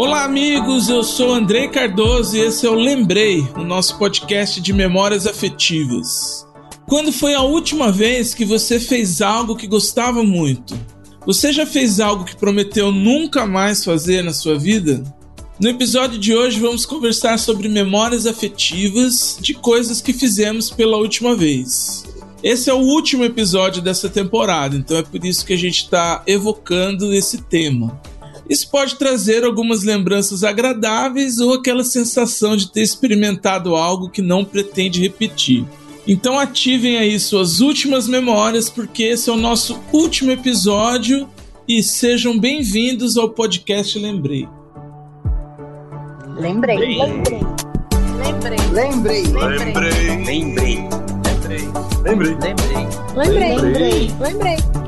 Olá, amigos. Eu sou Andrei Cardoso e esse é o Lembrei, o nosso podcast de memórias afetivas. Quando foi a última vez que você fez algo que gostava muito? Você já fez algo que prometeu nunca mais fazer na sua vida? No episódio de hoje vamos conversar sobre memórias afetivas de coisas que fizemos pela última vez. Esse é o último episódio dessa temporada, então é por isso que a gente está evocando esse tema. Isso pode trazer algumas lembranças agradáveis ou aquela sensação de ter experimentado algo que não pretende repetir. Então ativem aí suas últimas memórias, porque esse é o nosso último episódio e sejam bem-vindos ao podcast Lembrei. Lembrei. Lembrei. Lembrei. Lembrei. Lembrei. Lembrei. Lembrei. Lembrei. Lembrei. Lembrei. Lembrei.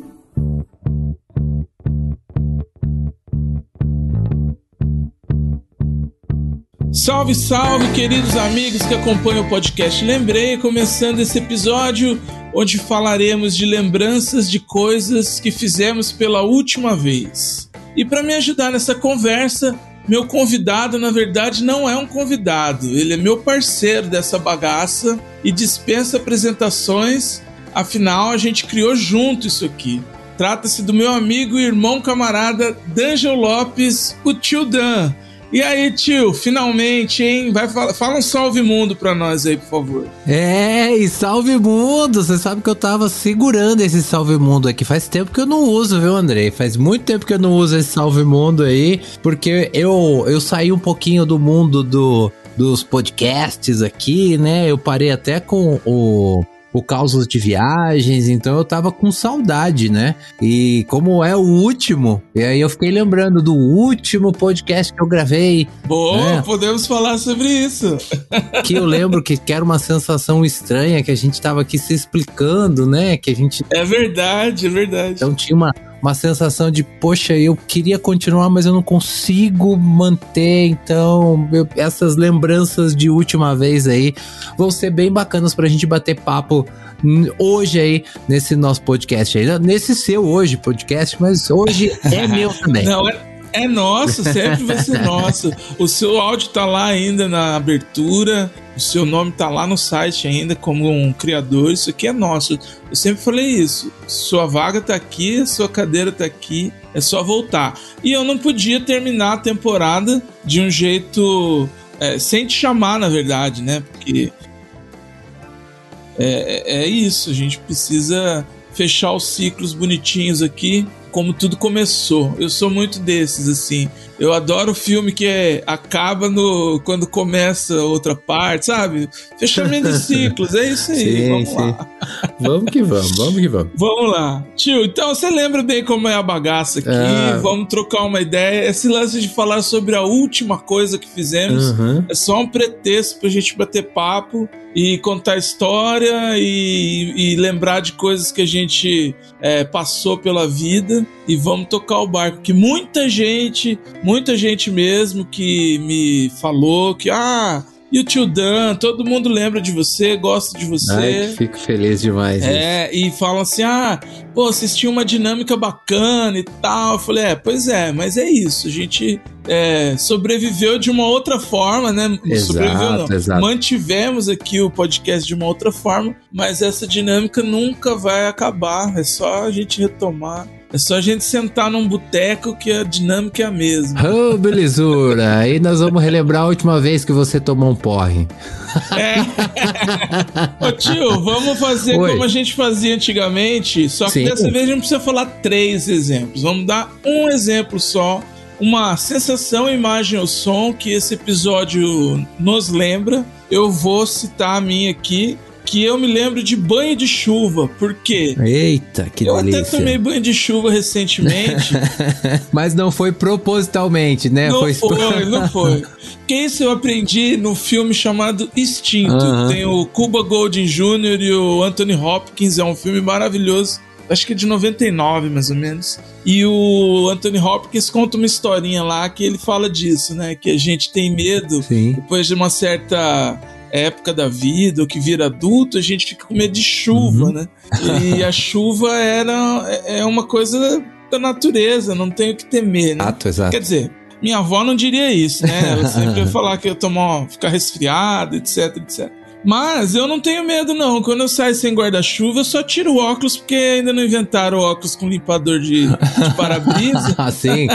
Salve, salve, queridos amigos que acompanham o podcast Lembrei, começando esse episódio onde falaremos de lembranças de coisas que fizemos pela última vez. E para me ajudar nessa conversa, meu convidado, na verdade, não é um convidado, ele é meu parceiro dessa bagaça e dispensa apresentações, afinal a gente criou junto isso aqui. Trata-se do meu amigo e irmão camarada D'Angelo Lopes, o tio Dan. E aí, tio, finalmente, hein? Vai fala, fala um salve mundo pra nós aí, por favor. É, e salve mundo! Você sabe que eu tava segurando esse salve mundo aqui. Faz tempo que eu não uso, viu, Andrei? Faz muito tempo que eu não uso esse salve mundo aí, porque eu, eu saí um pouquinho do mundo do, dos podcasts aqui, né? Eu parei até com o o causa de viagens, então eu tava com saudade, né? E como é o último, e aí eu fiquei lembrando do último podcast que eu gravei. Boa, É. podemos falar sobre isso. Que eu lembro que, que era uma sensação estranha, que a gente tava aqui se explicando, né? Que a gente É verdade, é verdade. então tinha uma, uma sensação de, poxa, eu queria continuar, mas eu não consigo manter. Então, eu- essas lembranças de última vez aí vão ser bem bacanas pra gente bater papo hoje aí, nesse nosso podcast aí. Nesse seu hoje podcast, mas hoje é meu também. Não, é, é nosso, sempre vai ser nosso. O seu áudio tá lá ainda na abertura, o seu nome tá lá no site ainda como um criador. Isso aqui é nosso. Eu sempre falei isso. Sua vaga tá aqui, sua cadeira tá aqui, é só voltar. E eu não podia terminar a temporada de um jeito. é, sem te chamar, na verdade, né? Porque é, é- é isso, a gente precisa fechar os ciclos bonitinhos aqui, como tudo começou. Eu sou muito desses, assim. Eu adoro filme que é, acaba no quando começa outra parte, sabe? Fechamento de ciclos, é isso aí. Sim, vamos sim. lá. Vamos que vamos, vamos que vamos. Vamos lá. Tio, então você lembra bem como é a bagaça aqui? Ah. Vamos trocar uma ideia. Esse lance de falar sobre a última coisa que fizemos Uhum. é só um pretexto pra gente bater papo e contar história e, e lembrar de coisas que a gente é, passou pela vida e vamos tocar o barco. Que muita gente, muita gente mesmo que me falou que, ah, e o tio Dan, todo mundo lembra de você, gosta de você. Ai, fico feliz demais. É, e falam assim: ah, pô, vocês tinham uma dinâmica bacana e tal. Eu falei: é, pois é, mas é isso. A gente é, sobreviveu de uma outra forma, né? Exato, sobreviveu, não. exato. Mantivemos aqui o podcast de uma outra forma, mas essa dinâmica nunca vai acabar. É só a gente retomar. É só a gente sentar num boteco que a dinâmica é a mesma. Ô, belezura! Aí nós vamos relembrar a última vez que você tomou um porre. É. Ô tio, vamos fazer Oi. como a gente fazia antigamente, só que Sim. dessa vez a gente não precisa falar três exemplos. Vamos dar um exemplo só, uma sensação, imagem ou som que esse episódio nos lembra. Eu vou citar a minha aqui, que eu me lembro de banho de chuva. Por quê? Eita, que eu até delícia. tomei banho de chuva recentemente. Mas não foi propositalmente, né? Não foi foi, não foi. Porque isso eu aprendi no filme chamado Instinto. Aham. Tem o Cuba Golding Jr. e o Anthony Hopkins. É um filme maravilhoso. acho que é de 99 mais ou menos. E o Anthony Hopkins conta uma historinha lá que ele fala disso, né? Que a gente tem medo Sim. depois de uma certa época da vida, ou que vira adulto, a gente fica com medo de chuva, Uhum. né? E a chuva era é é uma coisa da natureza, não tem o que temer, né? Exato, exato. Quer dizer, minha avó não diria isso, né? Ela sempre ia falar que eu tomar, ficar resfriado, etc, etc. Mas eu não tenho medo, não. Quando eu saio sem guarda-chuva, eu só tiro o óculos, porque ainda não inventaram óculos com limpador de, de para-brisa. Assim,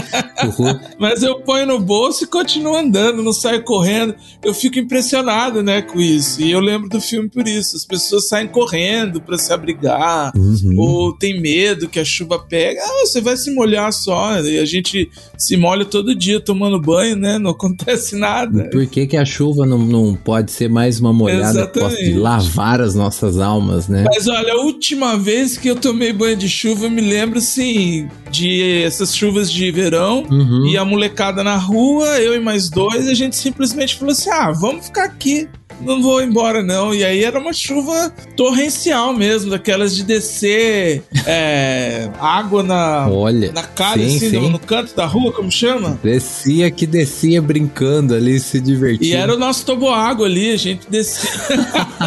uhul. Mas eu ponho no bolso e continuo andando, não saio correndo. Eu fico impressionado, né, com isso. E eu lembro do filme por isso. As pessoas saem correndo para se abrigar, Uhum. ou tem medo que a chuva pega. Ah, você vai se molhar só. E a gente se molha todo dia tomando banho, né? Não acontece nada. Por que, que a chuva não, não pode ser mais uma molhada que possa Exatamente. lavar as nossas almas, né? Mas olha, a última vez que eu tomei banho de chuva, eu me lembro, assim, de essas chuvas de verão. Uhum. E a molecada na rua, eu e mais dois, a gente simplesmente falou assim: ah, vamos ficar aqui. Não vou embora, não. E aí era uma chuva torrencial mesmo, daquelas de descer é, água na, Olha, na cara, sim, assim, sim. No, no canto da rua, como chama? descia que descia brincando ali, se divertindo. E era o nosso toboágua ali, a gente descia.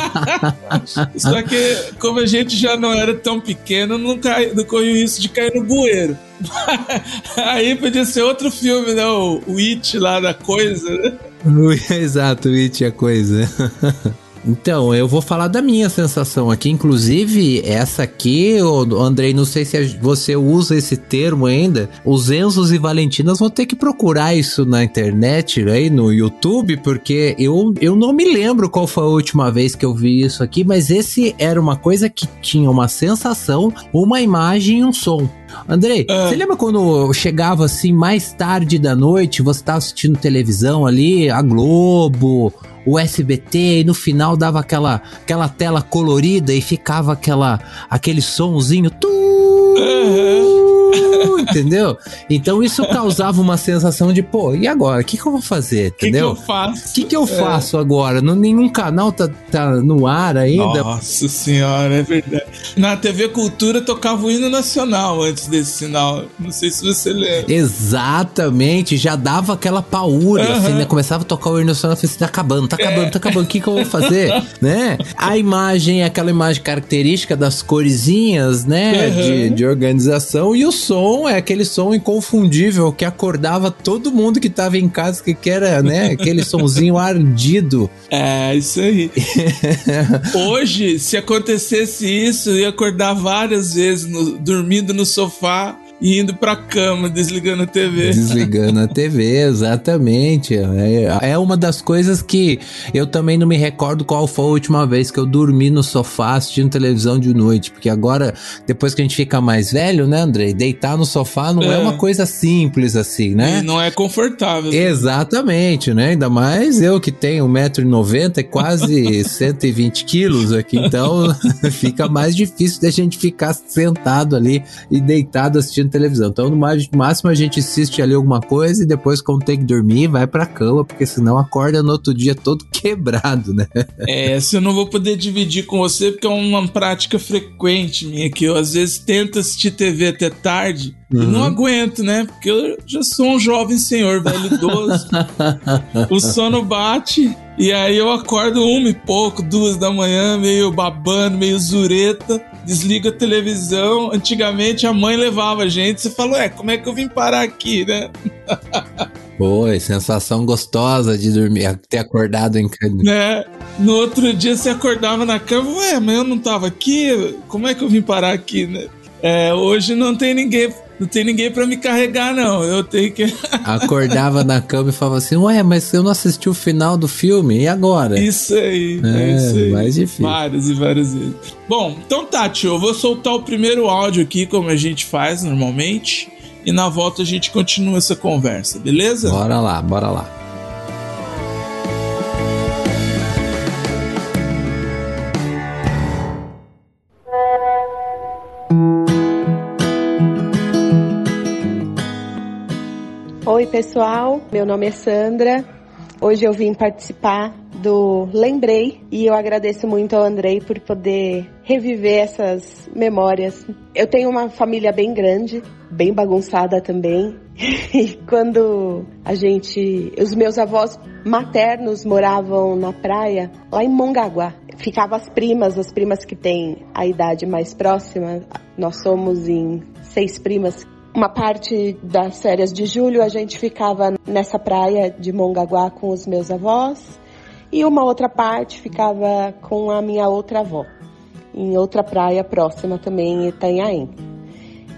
Só que, como a gente já não era tão pequeno, não, cai, não corria o risco de cair no bueiro. Aí podia ser outro filme, né? O, o It lá da coisa, né? Exato, It a coisa. Então, eu vou falar da minha sensação aqui. Inclusive, essa aqui, Andrei, não sei se você usa esse termo ainda. Os Enzos e Valentinas vão ter que procurar isso na internet, aí no YouTube, porque eu, eu não me lembro qual foi a última vez que eu vi isso aqui, mas esse era uma coisa que tinha uma sensação, uma imagem e um som. Andrei, Ah. você lembra quando chegava assim mais tarde da noite, você tava assistindo televisão ali, a Globo, o SBT, e no final dava aquela, aquela tela colorida e ficava aquela, aquele sonzinho. Tu, entendeu? Então isso causava uma sensação de, pô, e agora? O que, que eu vou fazer? O que, que Entendeu? eu faço? O que, que eu faço agora? Não, nenhum canal tá, tá no ar ainda. Nossa senhora, é verdade. Na TV Cultura tocava o hino nacional antes desse sinal. Não sei se você lembra. Exatamente, já dava aquela Aham. assim, né? Começava a tocar o hino nacional, falei assim, tá acabando, tá acabando, tá acabando, o que que eu vou fazer, né? A imagem é aquela imagem característica das coresinhas, né? De, de organização, e o som é aquele som inconfundível que acordava todo mundo que tava em casa, que, que era, né? Aquele sonzinho ardido. É, isso aí. Hoje, se acontecesse isso, eu ia acordar várias vezes no- dormindo no sofá e indo pra cama, desligando a TV. Desligando a TV, exatamente. É, é uma das coisas que eu também não me recordo qual foi a última vez que eu dormi no sofá assistindo televisão de noite. Porque agora, depois que a gente fica mais velho, né, Andrei? Deitar no sofá não é, É. uma coisa simples assim, E né? não é confortável. Exatamente, né? Ainda mais eu que tenho 1,90m e quase 120 quilos aqui, então fica mais difícil da gente ficar sentado ali e deitado assistindo televisão. Então, no máximo, a gente assiste ali alguma coisa e depois, quando tem que dormir, vai pra cama, porque senão acorda no outro dia todo quebrado, né? É, se eu não vou poder dividir com você, porque é uma prática frequente minha, que eu às vezes tento assistir TV até tarde e Uhum. não aguento, né? Porque eu já sou um jovem senhor, velho idoso. o sono bate e aí eu acordo uma e pouco, duas da manhã, meio babando, meio zureta. Desligo a televisão. Antigamente a mãe levava a gente. Você falou, é, como é que eu vim parar aqui, né? Foi, sensação gostosa de dormir, ter acordado em casa. né? No outro dia você acordava na cama, ué, mas eu não tava aqui, como é que eu vim parar aqui, né? É, hoje não tem ninguém, não tem ninguém para me carregar, não. Eu tenho que. Acordava na cama e falava assim: Ué, mas eu não assisti o final do filme, e agora? Isso aí, é, É, isso aí. mais difícil. Várias e várias vezes. Bom, então tá, tio, eu vou soltar o primeiro áudio aqui, como a gente faz normalmente, e na volta a gente continua essa conversa, beleza? Bora lá, bora lá. Pessoal. Meu nome é Sandra. Hoje eu vim participar do Lembrei e eu agradeço muito ao Andrei por poder reviver essas memórias. Eu tenho uma família bem grande, bem bagunçada também. E quando a gente, os meus avós maternos moravam na praia, lá em Mongaguá. Ficavam as primas, as primas que têm a idade mais próxima. Nós somos em seis primas uma parte das férias de julho a gente ficava nessa praia de Mongaguá com os meus avós e uma outra parte ficava com a minha outra avó, em outra praia próxima também, em Itanhaém.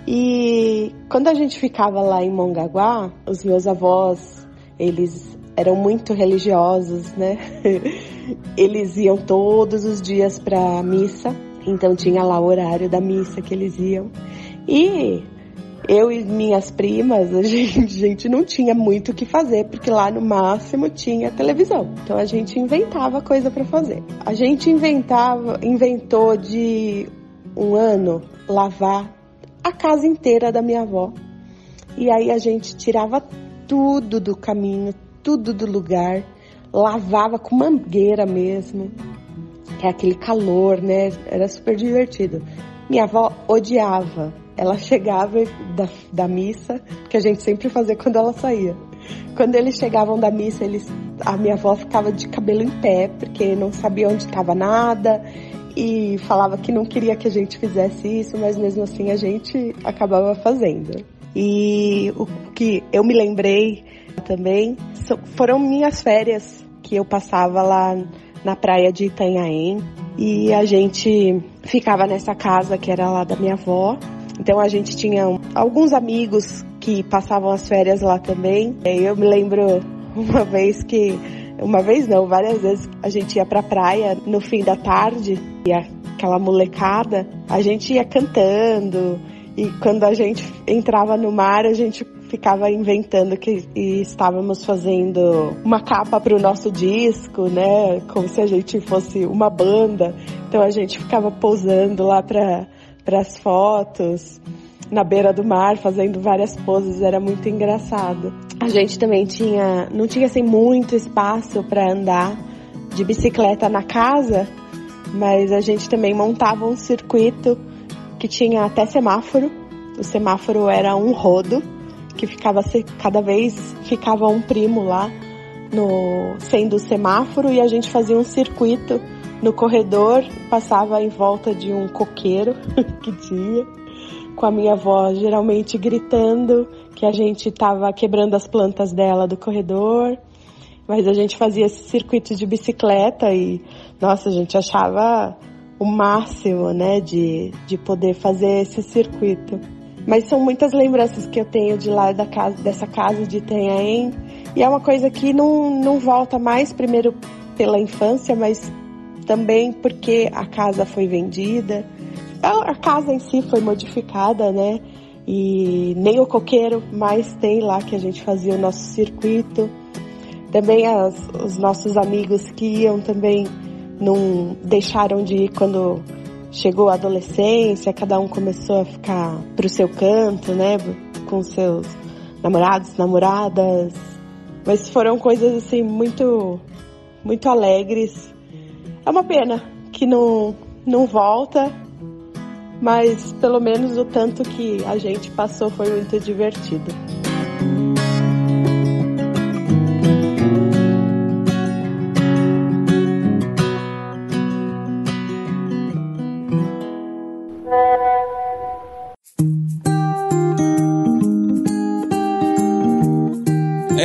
E quando a gente ficava lá em Mongaguá, os meus avós, eles eram muito religiosos, né? Eles iam todos os dias para missa, então tinha lá o horário da missa que eles iam. E eu e minhas primas, a gente, a gente não tinha muito o que fazer, porque lá no máximo tinha televisão. Então a gente inventava coisa para fazer. A gente inventava, inventou de um ano lavar a casa inteira da minha avó. E aí a gente tirava tudo do caminho, tudo do lugar, lavava com mangueira mesmo, é aquele calor, né? Era super divertido. Minha avó odiava ela chegava da, da missa, que a gente sempre fazia quando ela saía. Quando eles chegavam da missa, eles, a minha avó ficava de cabelo em pé, porque não sabia onde estava nada e falava que não queria que a gente fizesse isso, mas mesmo assim a gente acabava fazendo. E o que eu me lembrei também foram minhas férias que eu passava lá na praia de Itanhaém e a gente ficava nessa casa que era lá da minha avó então a gente tinha alguns amigos que passavam as férias lá também. Eu me lembro uma vez que uma vez não, várias vezes a gente ia pra praia no fim da tarde e aquela molecada, a gente ia cantando e quando a gente entrava no mar, a gente ficava inventando que estávamos fazendo uma capa para o nosso disco, né? Como se a gente fosse uma banda. Então a gente ficava posando lá para para as fotos na beira do mar, fazendo várias poses, era muito engraçado. A gente também tinha, não tinha assim muito espaço para andar de bicicleta na casa, mas a gente também montava um circuito que tinha até semáforo. O semáforo era um rodo que ficava cada vez ficava um primo lá no sendo o semáforo e a gente fazia um circuito no corredor, passava em volta de um coqueiro que tinha, com a minha avó geralmente gritando que a gente estava quebrando as plantas dela do corredor. Mas a gente fazia esse circuito de bicicleta e, nossa, a gente achava o máximo, né, de, de poder fazer esse circuito. Mas são muitas lembranças que eu tenho de lá da casa, dessa casa de Itanhaém. E é uma coisa que não, não volta mais, primeiro pela infância, mas também porque a casa foi vendida. A casa em si foi modificada, né? E nem o coqueiro mais tem lá que a gente fazia o nosso circuito. Também as, os nossos amigos que iam também não deixaram de ir quando chegou a adolescência, cada um começou a ficar pro seu canto, né? Com seus namorados, namoradas. Mas foram coisas assim muito muito alegres é uma pena que não, não volta, mas pelo menos o tanto que a gente passou foi muito divertido.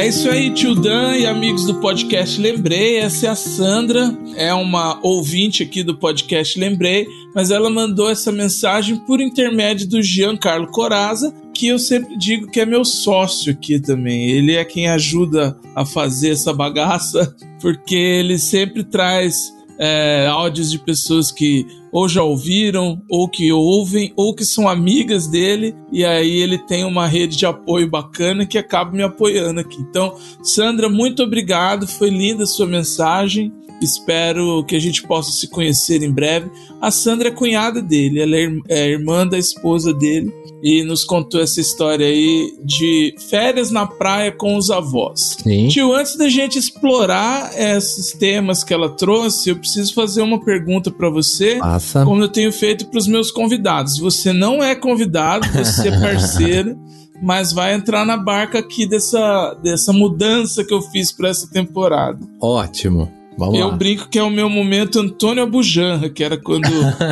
É isso aí, tio Dan e amigos do podcast Lembrei. Essa é a Sandra, é uma ouvinte aqui do podcast Lembrei, mas ela mandou essa mensagem por intermédio do Giancarlo Coraza, que eu sempre digo que é meu sócio aqui também. Ele é quem ajuda a fazer essa bagaça, porque ele sempre traz é, áudios de pessoas que ou já ouviram, ou que ouvem, ou que são amigas dele, e aí ele tem uma rede de apoio bacana que acaba me apoiando aqui. Então, Sandra, muito obrigado, foi linda a sua mensagem. Espero que a gente possa se conhecer em breve. A Sandra é cunhada dele, ela é, é irmã da esposa dele e nos contou essa história aí de férias na praia com os avós. Sim. Tio, antes da gente explorar esses temas que ela trouxe, eu preciso fazer uma pergunta para você, Passa. como eu tenho feito para os meus convidados. Você não é convidado, você é parceiro. mas vai entrar na barca aqui dessa, dessa mudança que eu fiz para essa temporada. Ótimo. Vamos eu lá. brinco que é o meu momento Antônio Abujanra, que era quando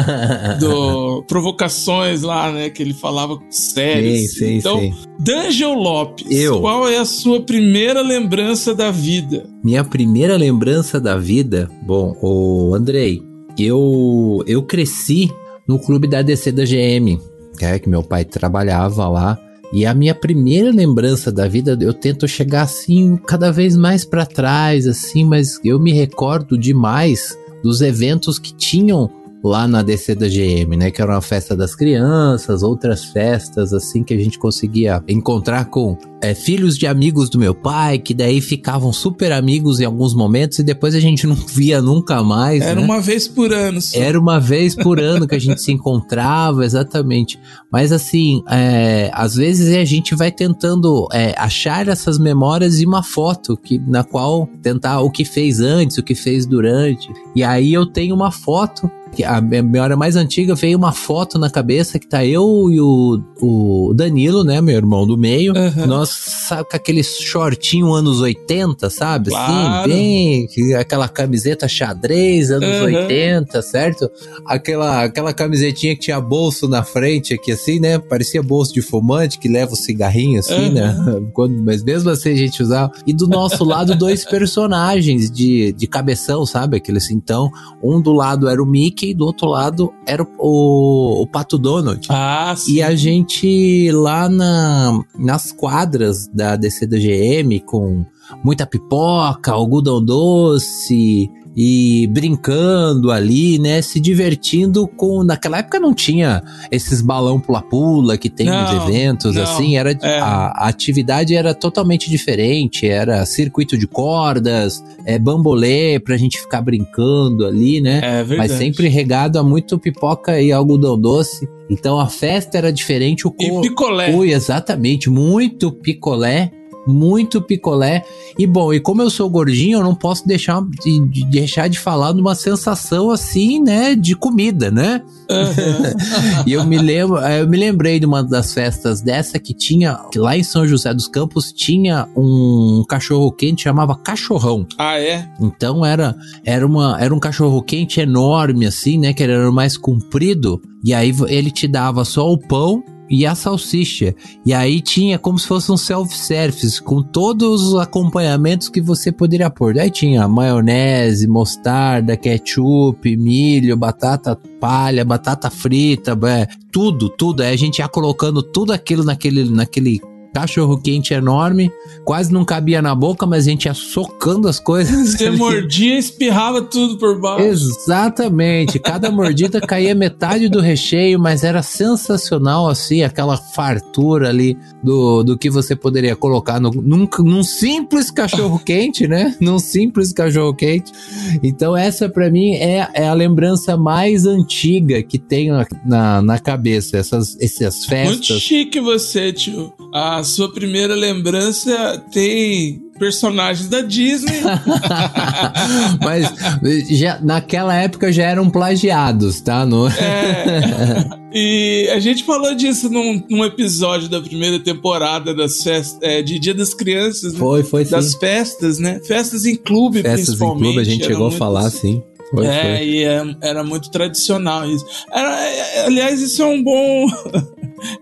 do provocações lá, né, que ele falava sério. Sim, sim, então, sim. D'Angelo Lopes, Eu. qual é a sua primeira lembrança da vida? Minha primeira lembrança da vida, bom, o Andrei, eu eu cresci no clube da DC da GM, é que meu pai trabalhava lá. E a minha primeira lembrança da vida, eu tento chegar assim cada vez mais pra trás, assim, mas eu me recordo demais dos eventos que tinham lá na DC da GM, né? Que era uma festa das crianças, outras festas assim que a gente conseguia encontrar com é, filhos de amigos do meu pai, que daí ficavam super amigos em alguns momentos e depois a gente não via nunca mais. Era né? uma vez por ano. Só. Era uma vez por ano que a gente se encontrava, exatamente. Mas assim, é, às vezes a gente vai tentando é, achar essas memórias em uma foto que, na qual tentar o que fez antes, o que fez durante. E aí eu tenho uma foto. A memória mais antiga veio uma foto na cabeça que tá eu e o, o Danilo, né, meu irmão do meio. Aham. Nós, sabe, com aquele shortinho anos 80, sabe? Claro. Assim, bem, que- aquela camiseta xadrez, anos Aham. 80, certo? Aquela, aquela camisetinha que tinha bolso na frente aqui, assim, né? Parecia bolso de fumante que leva o cigarrinho, assim, né? Quando, mas mesmo assim a gente usava. E do nosso lado, dois personagens de, de cabeção, sabe? Aqueles então, um do lado era o Mickey, do outro lado era o, o, Pato Donald. Ah, sim. E a gente lá na, nas quadras da DC da GM com muita pipoca, algodão doce e brincando ali, né? Se divertindo com. Naquela época não tinha esses balão pula-pula que tem nos Não, eventos, não, assim. Era, é. a, a atividade era totalmente diferente. Era circuito de cordas, é, bambolê pra gente ficar brincando ali, né? É verdade. Mas sempre regado a muito pipoca e algodão doce. Então a festa era diferente, o E co- picolé. Ui, exatamente, muito picolé, muito picolé. E bom, e como eu sou gordinho, eu não posso deixar de, de- deixar de falar de uma sensação assim, né, de comida, né? E eu me lembro, eu me lembrei de uma das festas dessa que tinha que lá em São José dos Campos tinha um cachorro quente chamava cachorrão. ah, é? Então era era uma era um cachorro quente enorme assim, né, que era mais comprido, e aí ele te dava só o pão e a salsicha. E aí tinha como se fosse um self-service com todos os acompanhamentos que você poderia pôr. Aí tinha maionese, mostarda, ketchup, milho, batata palha, batata frita, é, tudo, tudo. Aí a gente ia colocando tudo aquilo naquele naquele cachorro quente enorme, quase não cabia na boca, mas a gente ia socando as coisas. Você ali. mordia e espirrava tudo por baixo. Exatamente, cada mordida caía metade do recheio, mas era sensacional assim, aquela fartura ali do, do que você poderia colocar no, num, num simples cachorro quente, né? Num simples cachorro quente. Então essa pra mim é, é a lembrança mais antiga que tenho na, na, cabeça, essas, essas Muito festas. chique você, tio. A sua primeira lembrança tem personagens da Disney. Mas já, naquela época já eram plagiados, tá? No... É, e a gente falou disso num, num episódio da primeira temporada das festas, é, de Dia das Crianças, né? Foi, foi sim. das festas, né? Festas em clube, Festas em principalmente. clube a gente Era chegou a falar, assim. sim. Foi, é, foi. e é- era muito tradicional isso. Era- é, aliás, isso é um bom.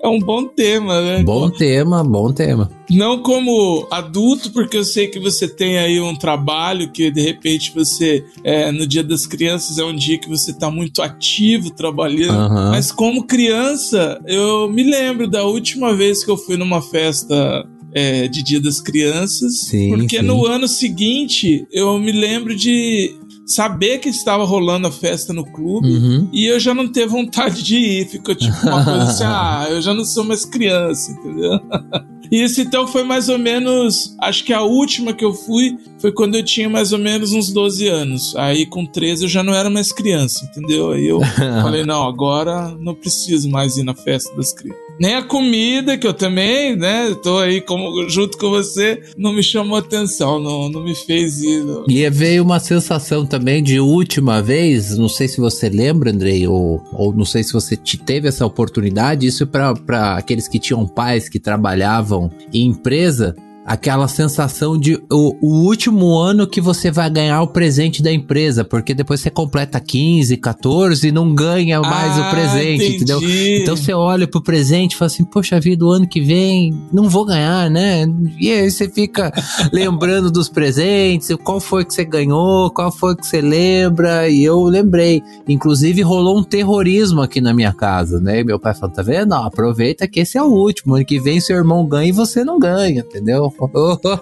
É um bom tema, né? Bom tema, bom tema. Não como adulto, porque eu sei que você tem aí um trabalho que de repente você, é, no Dia das Crianças, é um dia que você tá muito ativo trabalhando. Aham. Mas como criança, eu me lembro da última vez que eu fui numa festa é, de Dia das Crianças. Sim, porque sim. no ano seguinte eu me lembro de saber que estava rolando a festa no clube Uhum. e eu já não ter vontade de ir. Ficou tipo uma coisa assim, ah, eu já não sou mais criança, entendeu? Isso então foi mais ou menos. Acho que a última que eu fui foi quando eu tinha mais ou menos uns 12 anos. Aí com 13 eu já não era mais criança, entendeu? Aí eu falei, não, agora não preciso mais ir na festa das crianças. Nem a comida, que eu também, né? Tô aí como, junto com você, não me chamou atenção, não, não me fez ir. E veio uma sensação também de última vez, não sei se você lembra, Andrei, ou, ou não sei se você te- teve essa oportunidade, isso para aqueles que tinham pais que trabalhavam em empresa, aquela sensação de o, o último ano que você vai ganhar o presente da empresa, porque depois você completa 15, 14 e não ganha mais Ah, o presente, entendi. entendeu? Então você olha pro presente e fala assim, poxa vida, o ano que vem não vou ganhar, né? E aí você fica lembrando dos presentes, qual foi que você ganhou, qual foi que você lembra, e eu lembrei. Inclusive rolou um terrorismo aqui na minha casa, né? E meu pai falou, tá vendo? Não, aproveita que esse é o último, ano que vem seu irmão ganha e você não ganha, entendeu?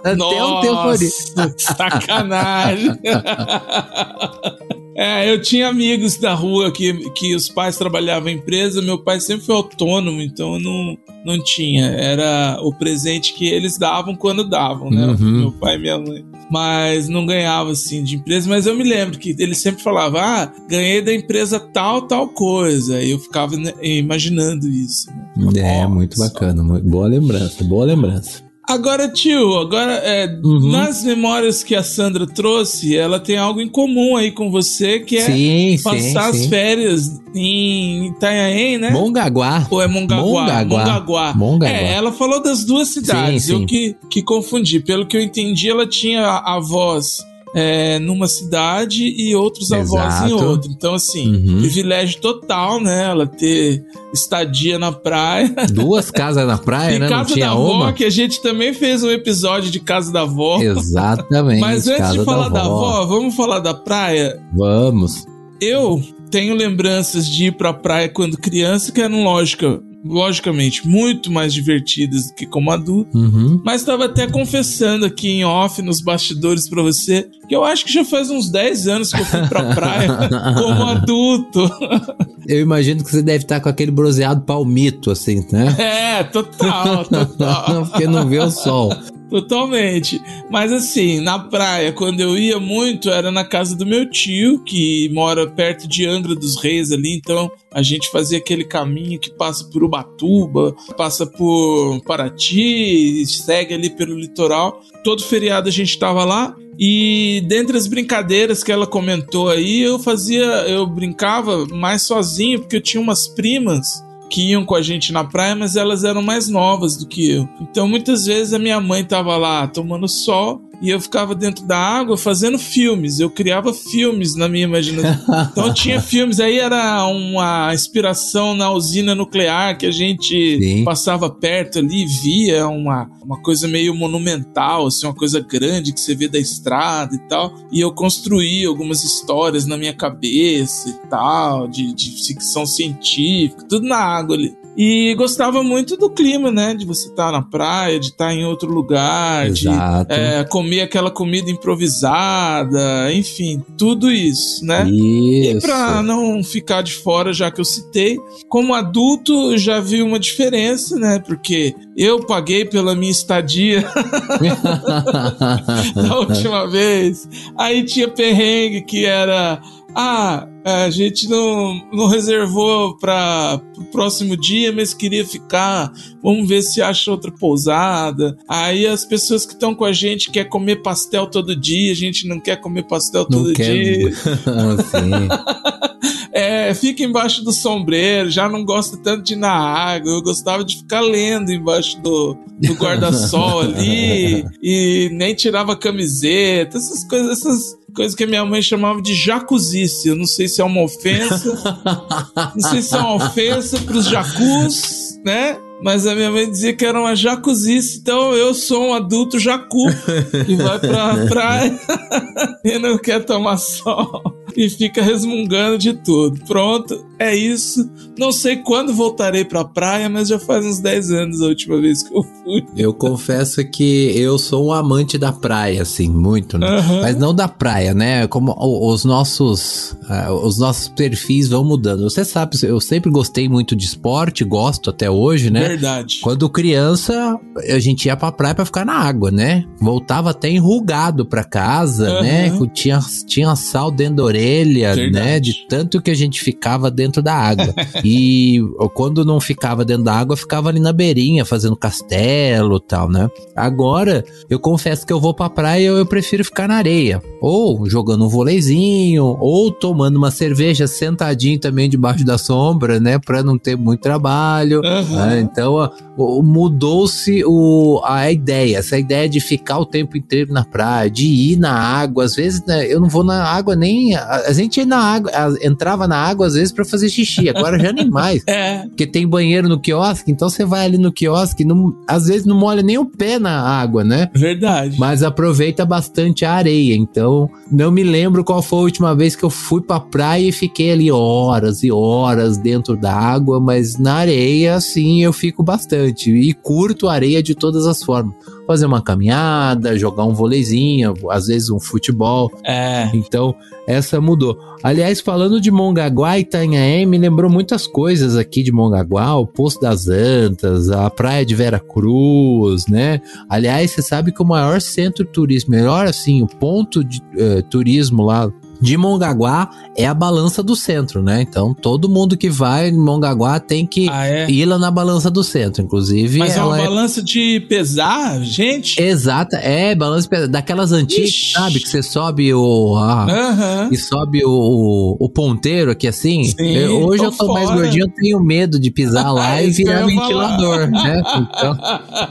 Até um terrorismo. Nossa, sacanagem. É, eu tinha amigos da rua que, que os pais trabalhavam em empresa, meu pai sempre foi autônomo, então eu não, não tinha. Era o presente que eles davam quando davam, né? Uhum. Meu pai e minha mãe. Mas não ganhava assim de empresa. Mas eu me lembro que ele sempre falava: Ah, ganhei da empresa tal, tal coisa. E eu ficava né, imaginando isso. Né? É, Nossa. muito bacana, boa lembrança, boa lembrança. Agora, tio, agora é, Uhum. nas memórias que a Sandra trouxe, ela tem algo em comum aí com você, que é sim, sim, passar as sim. férias em Itanhaém, né? Mongaguá. Ou é Mongaguá? Mongaguá. Mongaguá. É, ela falou das duas cidades. Sim, sim. Eu que, que confundi. Pelo que eu entendi, ela tinha avós é, numa cidade e outros avós em Exato. outra. Então, assim, Uhum. privilégio total, né? Ela ter estadia na praia. Duas casas na praia, e né? Não Casa tinha da Avó, uma. que a gente também fez um episódio de Casa da Avó. Exatamente. Mas antes casa de falar da avó, vamos falar da praia. Vamos. Eu tenho lembranças de ir pra praia quando criança, que eram lógica, logicamente muito mais divertidas do que como adulto. Uhum. Mas estava até confessando aqui em off, nos bastidores pra você, que eu acho que já faz uns 10 anos que eu fui pra praia como adulto. Eu imagino que você deve estar com aquele bronzeado palmito, assim, né? É, total, total. Porque não vê o sol. Totalmente. Mas assim, na praia, quando eu ia muito, era na casa do meu tio, que mora perto de Angra dos Reis ali. Então a gente fazia aquele caminho que passa por Ubatuba, passa por Paraty, segue ali pelo litoral. Todo feriado a gente tava lá. E dentre as brincadeiras que ela comentou aí, eu fazia, eu brincava mais sozinho, porque eu tinha umas primas que iam com a gente na praia, mas elas eram mais novas do que eu. Então muitas vezes a minha mãe tava lá tomando sol e eu ficava dentro da água fazendo filmes. Eu criava filmes na minha imaginação. Então tinha filmes, aí era uma inspiração na usina nuclear que a gente Sim. passava perto ali, via uma, uma coisa meio monumental, assim, uma coisa grande que você vê da estrada e tal. E eu construí algumas histórias na minha cabeça e tal, de, de ficção científica, tudo na água ali. E gostava muito do clima, né? De você estar na praia, de estar em outro lugar, de Exato. é, comer aquela comida improvisada, enfim, tudo isso, né? E Isso. pra não ficar de fora, já que eu citei, como adulto eu já vi uma diferença, né? Porque eu paguei pela minha estadia da última vez. Aí tinha perrengue que era. Ah, a gente não, não reservou para o próximo dia, mas queria ficar. Vamos ver se acha outra pousada. Aí as pessoas que estão com a gente quer comer pastel todo dia, a gente não quer comer pastel Não todo quero. dia. Sim. É, fica embaixo do sombreiro, já não gosta tanto de ir na água. Eu gostava de ficar lendo embaixo do, do guarda-sol ali e nem tirava camiseta, essas coisas, essas coisas que a minha mãe chamava de jacuzice. Eu não sei se é uma ofensa, não sei se é uma ofensa pros jacus, né? Mas a minha mãe dizia que era uma jacuzice, então eu sou um adulto jacu que vai pra praia e não quer tomar sol. e fica resmungando de tudo. Pronto, é isso. Não sei quando voltarei pra praia, mas já faz uns 10 anos a última vez que eu fui. Eu confesso que eu sou um amante da praia, assim, muito, né? Aham. Mas não da praia, né? Como os nossos, ah, os nossos perfis vão mudando. Você sabe, eu sempre gostei muito de esporte, gosto até hoje, né? Verdade. Quando criança, a gente ia pra praia pra ficar na água, né? Voltava até enrugado pra casa, Aham. né? Tinha, tinha sal dentro da orelha, Verdade. né? De tanto que a gente ficava dentro da água. e quando não ficava dentro da água, ficava ali na beirinha, fazendo castelo e tal, né? Agora, eu confesso que eu vou pra praia e eu, eu prefiro ficar na areia. Ou jogando um voleizinho, ou tomando uma cerveja sentadinho também debaixo da sombra, né? Pra não ter muito trabalho. Aham. Ah, então ó, o- mudou-se a ideia, essa ideia de ficar o tempo inteiro na praia, de ir na água. Às vezes né, eu não vou na água nem. A, gente ia na água, entrava na água às vezes pra fazer xixi, agora já nem mais. É, Porque tem banheiro no quiosque, então você vai ali no quiosque, não, às vezes não molha nem o pé na água, né? verdade. Mas aproveita bastante a areia. Então, não me lembro qual foi a última vez que eu fui pra praia e fiquei ali horas e horas dentro da água, mas na areia, sim, eu fico bastante. E curto a areia de todas as formas. Fazer uma caminhada, jogar um voleizinho, às vezes um futebol. É. Então, essa mudou. Aliás, falando de Mongaguá e Itanhaém, me lembrou muitas coisas aqui de Mongaguá, o Poço das Antas, a Praia de Vera Cruz, né? Aliás, você sabe que o maior centro turístico, melhor assim, o ponto de eh, turismo lá de Mongaguá é a balança do centro, né? Então, todo mundo que vai em Mongaguá tem que Ah, é? ir lá na balança do centro. Inclusive, Mas é uma é balança de pesar, gente? Exata, é, balança pe- daquelas antigas, Ixi. sabe? Que você sobe o. a- Aham. e sobe o, o, o ponteiro aqui assim. Sim, Eu- hoje eu tô mais fora. gordinho, eu tenho medo de pisar lá e virar ventilador, né? Então,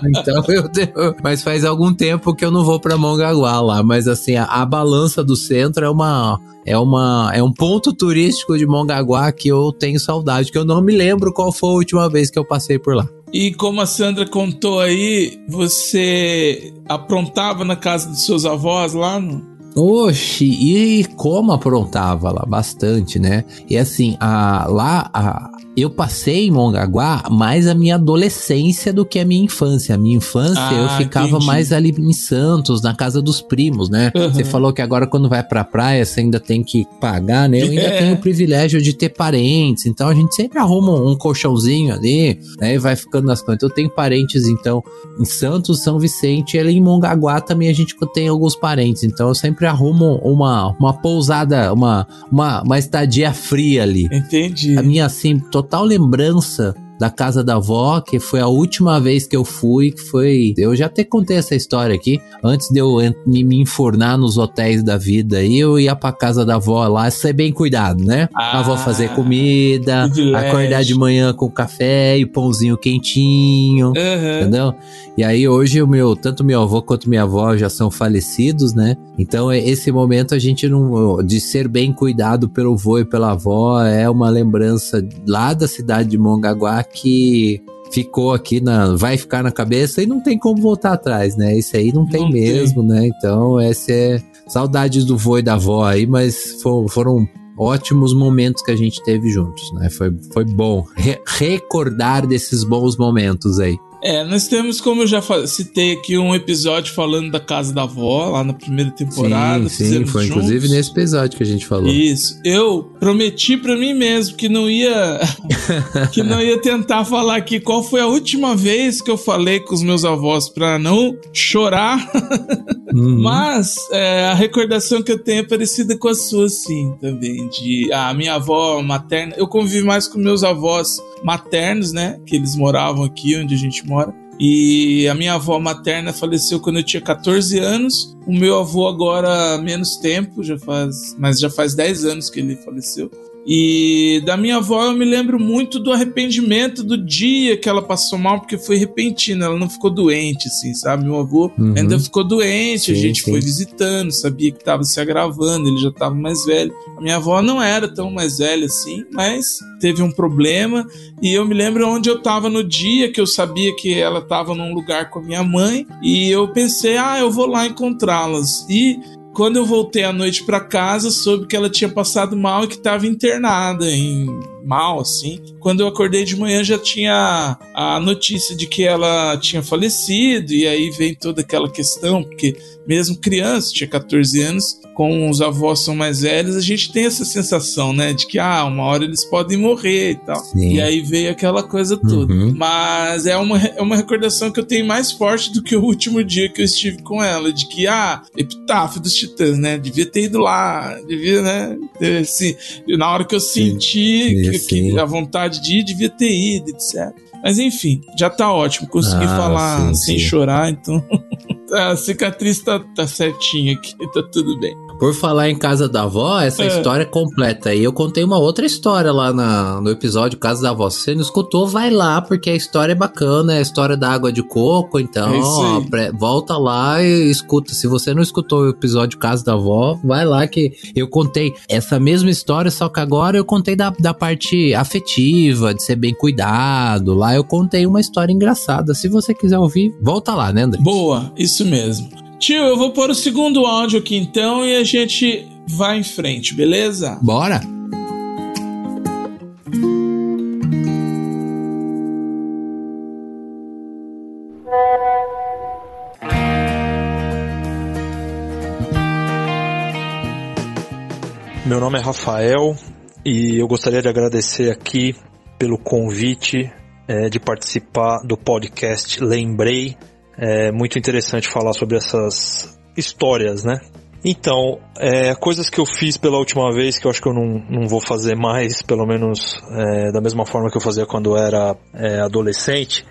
então eu tenho, mas faz algum tempo que eu não vou pra Mongaguá lá, mas assim, a, a balança do centro é uma é uma é um ponto turístico de Mongaguá que eu tenho saudade, que eu não me lembro qual foi a última vez que eu passei por lá. E como a Sandra contou aí, você aprontava na casa dos seus avós lá no. Oxi, e como aprontava lá bastante, né? E assim, a, lá a, eu passei em Mongaguá mais a minha adolescência do que a minha infância. A minha infância Ah, eu ficava entendi. mais ali em Santos, na casa dos primos, né? Uhum. Você falou que agora quando vai pra praia você ainda tem que pagar, né? Eu ainda É. tenho o privilégio de ter parentes, então a gente sempre arruma um colchãozinho ali, né? E vai ficando nas contas. Eu tenho parentes, então, em Santos, São Vicente, e ali em Mongaguá também a gente tem alguns parentes, então eu sempre arrumo uma, uma pousada, uma, uma, uma estadia fria ali. Entendi. A minha, assim, total lembrança da casa da avó, que foi a última vez que eu fui, que foi... Eu já até contei essa história aqui, antes de eu me, enfornar nos hotéis da vida, aí eu ia pra casa da avó lá, ser bem cuidado, né? a avó Ah, fazer comida, acordar de manhã com café e pãozinho quentinho, Aham. Entendeu? E aí hoje o meu, tanto meu avô quanto minha avó já são falecidos, né? Então é- esse momento a gente não de ser bem cuidado pelo avô e pela avó é uma lembrança lá da cidade de Mongaguá que ficou aqui na vai ficar na cabeça e não tem como voltar atrás, né? Isso aí não tem Não tem. mesmo, né? Então essa é saudades do vô e da avó aí, mas fo- foram ótimos momentos que a gente teve juntos, né? Foi, foi bom re- recordar desses bons momentos aí. É, nós temos, como eu já citei aqui, um episódio falando da casa da avó, lá na primeira temporada. sim, sim, foi juntos. inclusive nesse episódio que a gente falou. Isso. Eu prometi pra mim mesmo que não ia que não ia tentar falar aqui qual foi a última vez que eu falei com os meus avós pra não chorar, Uhum. mas é, a recordação que eu tenho é parecida com a sua, sim, também. De a minha avó materna, eu convivi mais com meus avós maternos, né? Que eles moravam aqui onde a gente mora. E a minha avó materna faleceu quando eu tinha 14 anos. O meu avô agora menos tempo, já faz, mas já faz 10 anos que ele faleceu. E da minha avó eu me lembro muito do arrependimento do dia que ela passou mal, porque foi repentino, ela não ficou doente, assim, sabe? Meu avô Uhum. ainda ficou doente, a Sim, gente sim. foi visitando, sabia que estava se agravando, ele já estava mais velho. A minha avó não era tão mais velha assim, mas teve um problema. E eu me lembro onde eu estava no dia que eu sabia que ela estava num lugar com a minha mãe, e eu pensei, ah, eu vou lá encontrá-las. E quando eu voltei à noite para casa, soube que ela tinha passado mal e que estava internada em mal, assim. Quando eu acordei de manhã já tinha a notícia de que ela tinha falecido, e aí vem toda aquela questão, porque mesmo criança, tinha 14 anos, com os avós são mais velhos, a gente tem essa sensação, né, de que ah, uma hora eles podem morrer e tal. Sim. E aí veio aquela coisa toda. Uhum. Mas é uma, é uma recordação que eu tenho mais forte do que o último dia que eu estive com ela, de que ah, epitáfio dos Titãs, né? Devia ter ido lá, devia, né? Assim, na hora que eu senti que, que, a vontade de ir, devia ter ido, etc. Mas enfim, já tá ótimo. Consegui ah, falar sim, sem sim. chorar, então. a cicatriz tá, tá certinha aqui, tá tudo bem. Por falar em casa da avó, essa é. história é completa. E eu contei uma outra história lá na, no episódio Casa da Avó. Se você não escutou, vai lá, porque a história é bacana, é a história da água de coco. Então, é ó, volta lá e escuta. Se você não escutou o episódio Casa da Avó, vai lá que eu contei essa mesma história, só que agora eu contei da, da parte afetiva, de ser bem cuidado. Lá eu contei uma história engraçada. Se você quiser ouvir, volta lá, né, André? Boa, isso mesmo. Tio, eu vou pôr o segundo áudio aqui então e a gente vai em frente, beleza? Bora! Meu nome é Rafael e eu gostaria de agradecer aqui pelo convite é, de participar do podcast Lembrei é muito interessante falar sobre essas histórias, né? Então, é, coisas que eu fiz pela última vez que eu acho que eu não, não vou fazer mais, pelo menos é, da mesma forma que eu fazia quando eu era é, adolescente,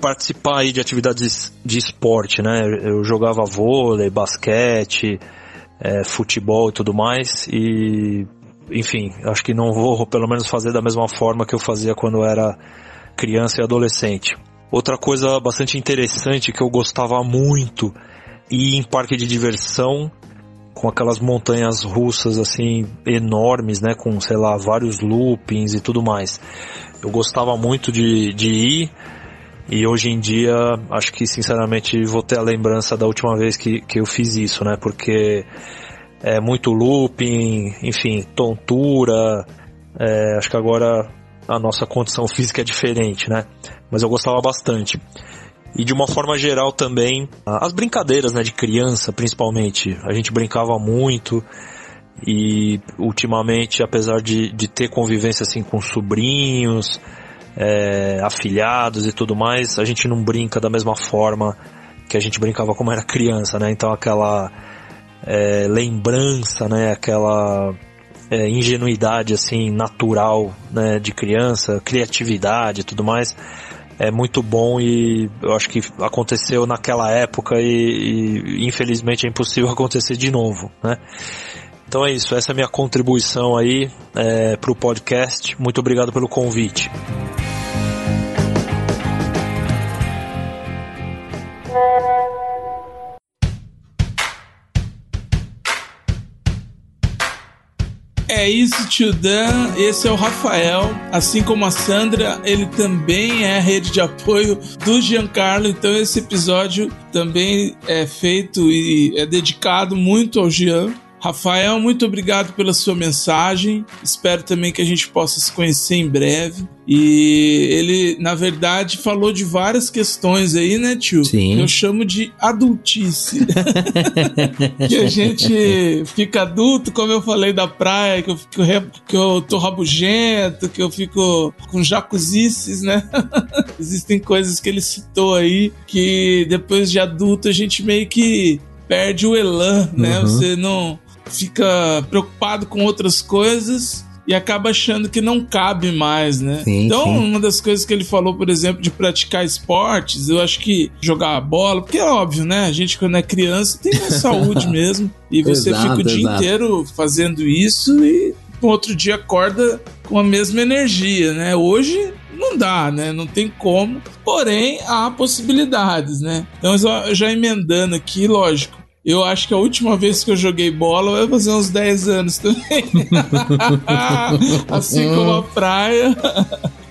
participar aí de atividades de esporte, né? Eu jogava vôlei, basquete, é, futebol e tudo mais e, enfim, acho que não vou pelo menos fazer da mesma forma que eu fazia quando eu era criança e adolescente. Outra coisa bastante interessante que eu gostava muito ir em parque de diversão com aquelas montanhas russas assim enormes, né, com sei lá vários loopings e tudo mais. Eu gostava muito de, de ir e hoje em dia acho que sinceramente vou ter a lembrança da última vez que, que eu fiz isso, né, porque é muito looping, enfim, tontura. É, acho que agora a nossa condição física é diferente, né? Mas eu gostava bastante. E de uma forma geral também, as brincadeiras né, de criança, principalmente. A gente brincava muito e ultimamente, apesar de, de ter convivência assim com sobrinhos, é, afilhados e tudo mais, a gente não brinca da mesma forma que a gente brincava como era criança, né? Então aquela é, lembrança, né? Aquela é, ingenuidade assim natural né, de criança, criatividade e tudo mais é muito bom e eu acho que aconteceu naquela época e, e infelizmente é impossível acontecer de novo, né? Então é isso, essa é a minha contribuição aí é, para o podcast. Muito obrigado pelo convite. É isso, tio Dan. Esse é o Rafael. Assim como a Sandra, ele também é a rede de apoio do Giancarlo. Então, esse episódio também é feito e é dedicado muito ao Gian. Rafael, muito obrigado pela sua mensagem. Espero também que a gente possa se conhecer em breve. E ele, na verdade, falou de várias questões aí, né, tio? Sim. Eu chamo de adultice. que a gente fica adulto, como eu falei da praia, que eu, fico, que eu tô rabugento, que eu fico com jacuzices, né? Existem coisas que ele citou aí que depois de adulto a gente meio que perde o elan, né? Uhum. Você não fica preocupado com outras coisas e acaba achando que não cabe mais, né? Sim, então, sim. uma das coisas que ele falou, por exemplo, de praticar esportes, eu acho que jogar bola, porque é óbvio, né? A gente, quando é criança, tem mais saúde mesmo. E você exato, fica o dia exato. inteiro fazendo isso e no outro dia acorda com a mesma energia, né? Hoje não dá, né? Não tem como. Porém, há possibilidades, né? Então, já emendando aqui, lógico, eu acho que a última vez que eu joguei bola vai fazer uns 10 anos também. assim como a praia.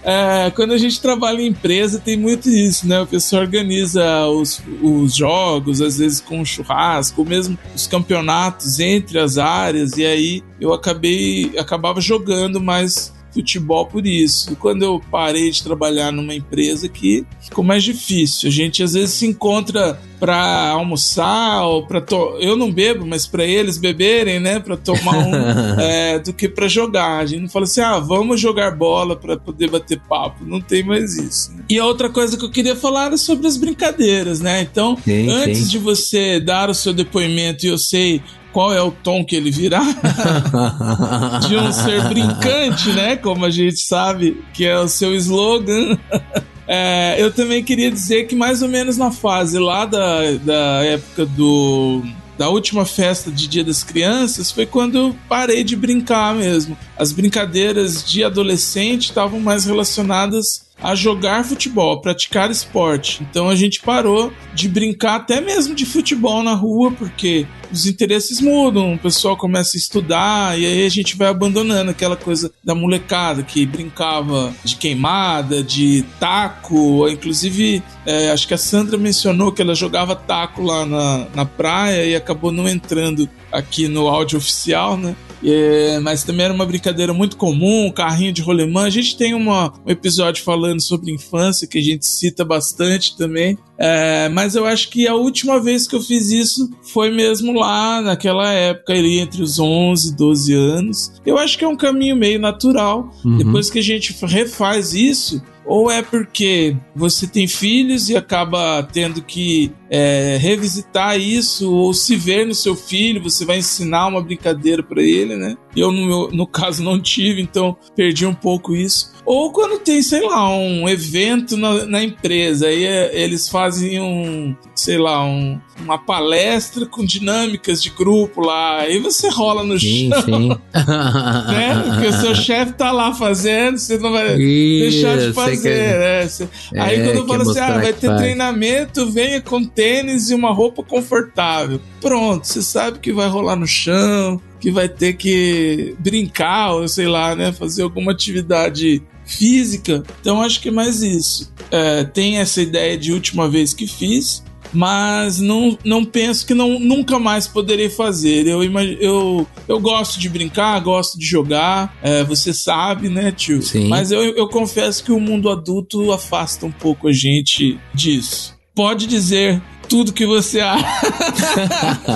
É, quando a gente trabalha em empresa, tem muito isso, né? O pessoal organiza os, os jogos, às vezes com churrasco, ou mesmo os campeonatos entre as áreas, e aí eu acabei acabava jogando mais futebol por isso. Quando eu parei de trabalhar numa empresa que ficou mais difícil. A gente às vezes se encontra para almoçar ou para to... eu não bebo, mas para eles beberem, né, para tomar um é, do que para jogar. A gente não fala assim, ah, vamos jogar bola para poder bater papo. Não tem mais isso. Né? E a outra coisa que eu queria falar era sobre as brincadeiras, né? Então, sim, antes sim. de você dar o seu depoimento, e eu sei qual é o tom que ele virá de um ser brincante, né? Como a gente sabe que é o seu slogan. É, eu também queria dizer que mais ou menos na fase lá da, da época do da última festa de Dia das Crianças foi quando eu parei de brincar mesmo. As brincadeiras de adolescente estavam mais relacionadas a jogar futebol, a praticar esporte. Então a gente parou de brincar até mesmo de futebol na rua, porque os interesses mudam, o pessoal começa a estudar e aí a gente vai abandonando aquela coisa da molecada que brincava de queimada, de taco, inclusive é, acho que a Sandra mencionou que ela jogava taco lá na, na praia e acabou não entrando aqui no áudio oficial, né? É, mas também era uma brincadeira muito comum, carrinho de rolemã. A gente tem uma, um episódio falando sobre infância que a gente cita bastante também. É, mas eu acho que a última vez que eu fiz isso foi mesmo lá naquela época, ali entre os 11 e 12 anos. Eu acho que é um caminho meio natural. Uhum. Depois que a gente refaz isso, ou é porque você tem filhos e acaba tendo que é, revisitar isso ou se ver no seu filho, você vai ensinar uma brincadeira para ele, né? Eu, no, meu, no caso, não tive, então perdi um pouco isso. Ou quando tem, sei lá, um evento na, na empresa, aí é, eles fazem um, sei lá, um, uma palestra com dinâmicas de grupo lá, aí você rola no sim, chão. Sim. né? Porque o seu chefe tá lá fazendo, você não vai Isso, deixar de fazer. Né? Você... É, aí quando fala assim, ah, vai ter faz. treinamento, venha com tênis e uma roupa confortável. Pronto, você sabe que vai rolar no chão, que vai ter que brincar, ou sei lá, né? Fazer alguma atividade física. Então acho que é mais isso. É, tem essa ideia de última vez que fiz, mas não, não penso que não, nunca mais poderei fazer. Eu, eu, eu gosto de brincar, gosto de jogar, é, você sabe, né, tio? Sim. Mas eu, eu confesso que o mundo adulto afasta um pouco a gente disso. Pode dizer tudo que você acha.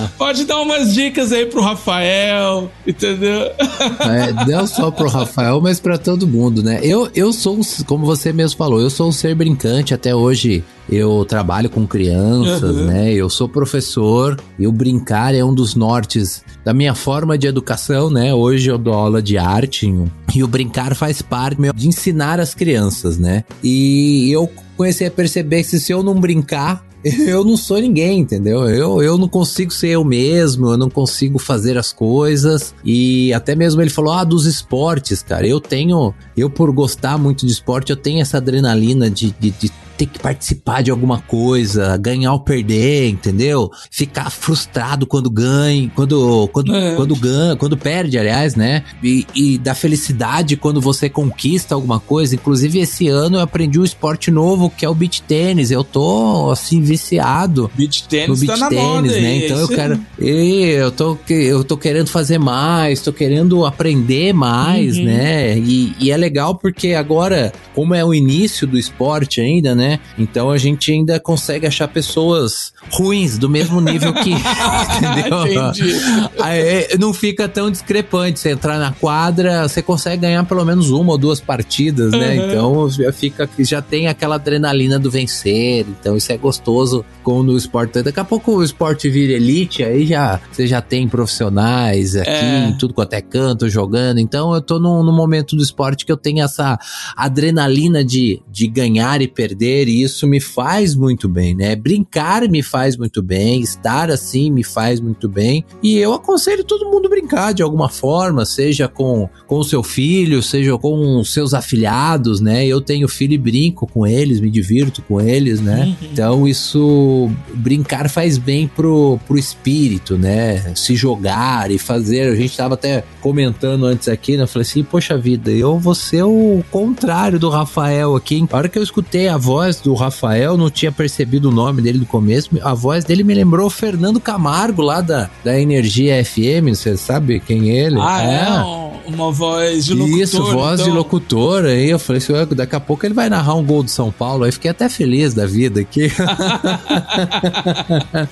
Pode dar umas dicas aí pro Rafael, entendeu? É, não só pro Rafael, mas para todo mundo, né? Eu, eu sou, como você mesmo falou, eu sou um ser brincante até hoje. Eu trabalho com crianças, uhum. né? Eu sou professor e o brincar é um dos nortes da minha forma de educação, né? Hoje eu dou aula de arte e o brincar faz parte de ensinar as crianças, né? E eu comecei a perceber que se eu não brincar, eu não sou ninguém, entendeu? Eu, eu não consigo ser eu mesmo, eu não consigo fazer as coisas. E até mesmo ele falou: ah, dos esportes, cara. Eu tenho, eu por gostar muito de esporte, eu tenho essa adrenalina de, de, de ter que participar de alguma coisa, ganhar ou perder, entendeu? Ficar frustrado quando ganha, quando quando, é. quando ganha, quando perde, aliás, né? E, e da felicidade quando você conquista alguma coisa. Inclusive esse ano eu aprendi um esporte novo que é o beach tênis. Eu tô assim viciado beach tênis no beach tá tênis, né? Então eu quero, eu tô eu tô querendo fazer mais, tô querendo aprender mais, uhum. né? E, e é legal porque agora, como é o início do esporte ainda, né? Então a gente ainda consegue achar pessoas ruins do mesmo nível que. entendeu? Entendi. Aí, não fica tão discrepante. Você entrar na quadra, você consegue ganhar pelo menos uma ou duas partidas, né? Uhum. Então já fica já tem aquela adrenalina do vencer. Então isso é gostoso como no esporte. Daqui a pouco o esporte vira elite, aí já você já tem profissionais aqui, é. tudo quanto é canto, jogando. Então eu tô num, num momento do esporte que eu tenho essa adrenalina de, de ganhar e perder fazer isso me faz muito bem, né? Brincar me faz muito bem, estar assim me faz muito bem. E eu aconselho todo mundo brincar de alguma forma, seja com com o seu filho, seja com os seus afilhados, né? Eu tenho filho e brinco com eles, me divirto com eles, né? Uhum. Então isso brincar faz bem pro, pro espírito, né? Se jogar e fazer. A gente tava até comentando antes aqui, né? Eu falei assim, poxa vida, eu vou ser o contrário do Rafael aqui. A hora que eu escutei a voz do Rafael, não tinha percebido o nome dele no começo. A voz dele me lembrou o Fernando Camargo lá da, da Energia FM. Você sabe quem é ele? Ah, é? é uma voz de locutor. Isso, voz então... de locutor. Aí eu falei assim, daqui a pouco ele vai narrar um gol do São Paulo. Aí fiquei até feliz da vida aqui.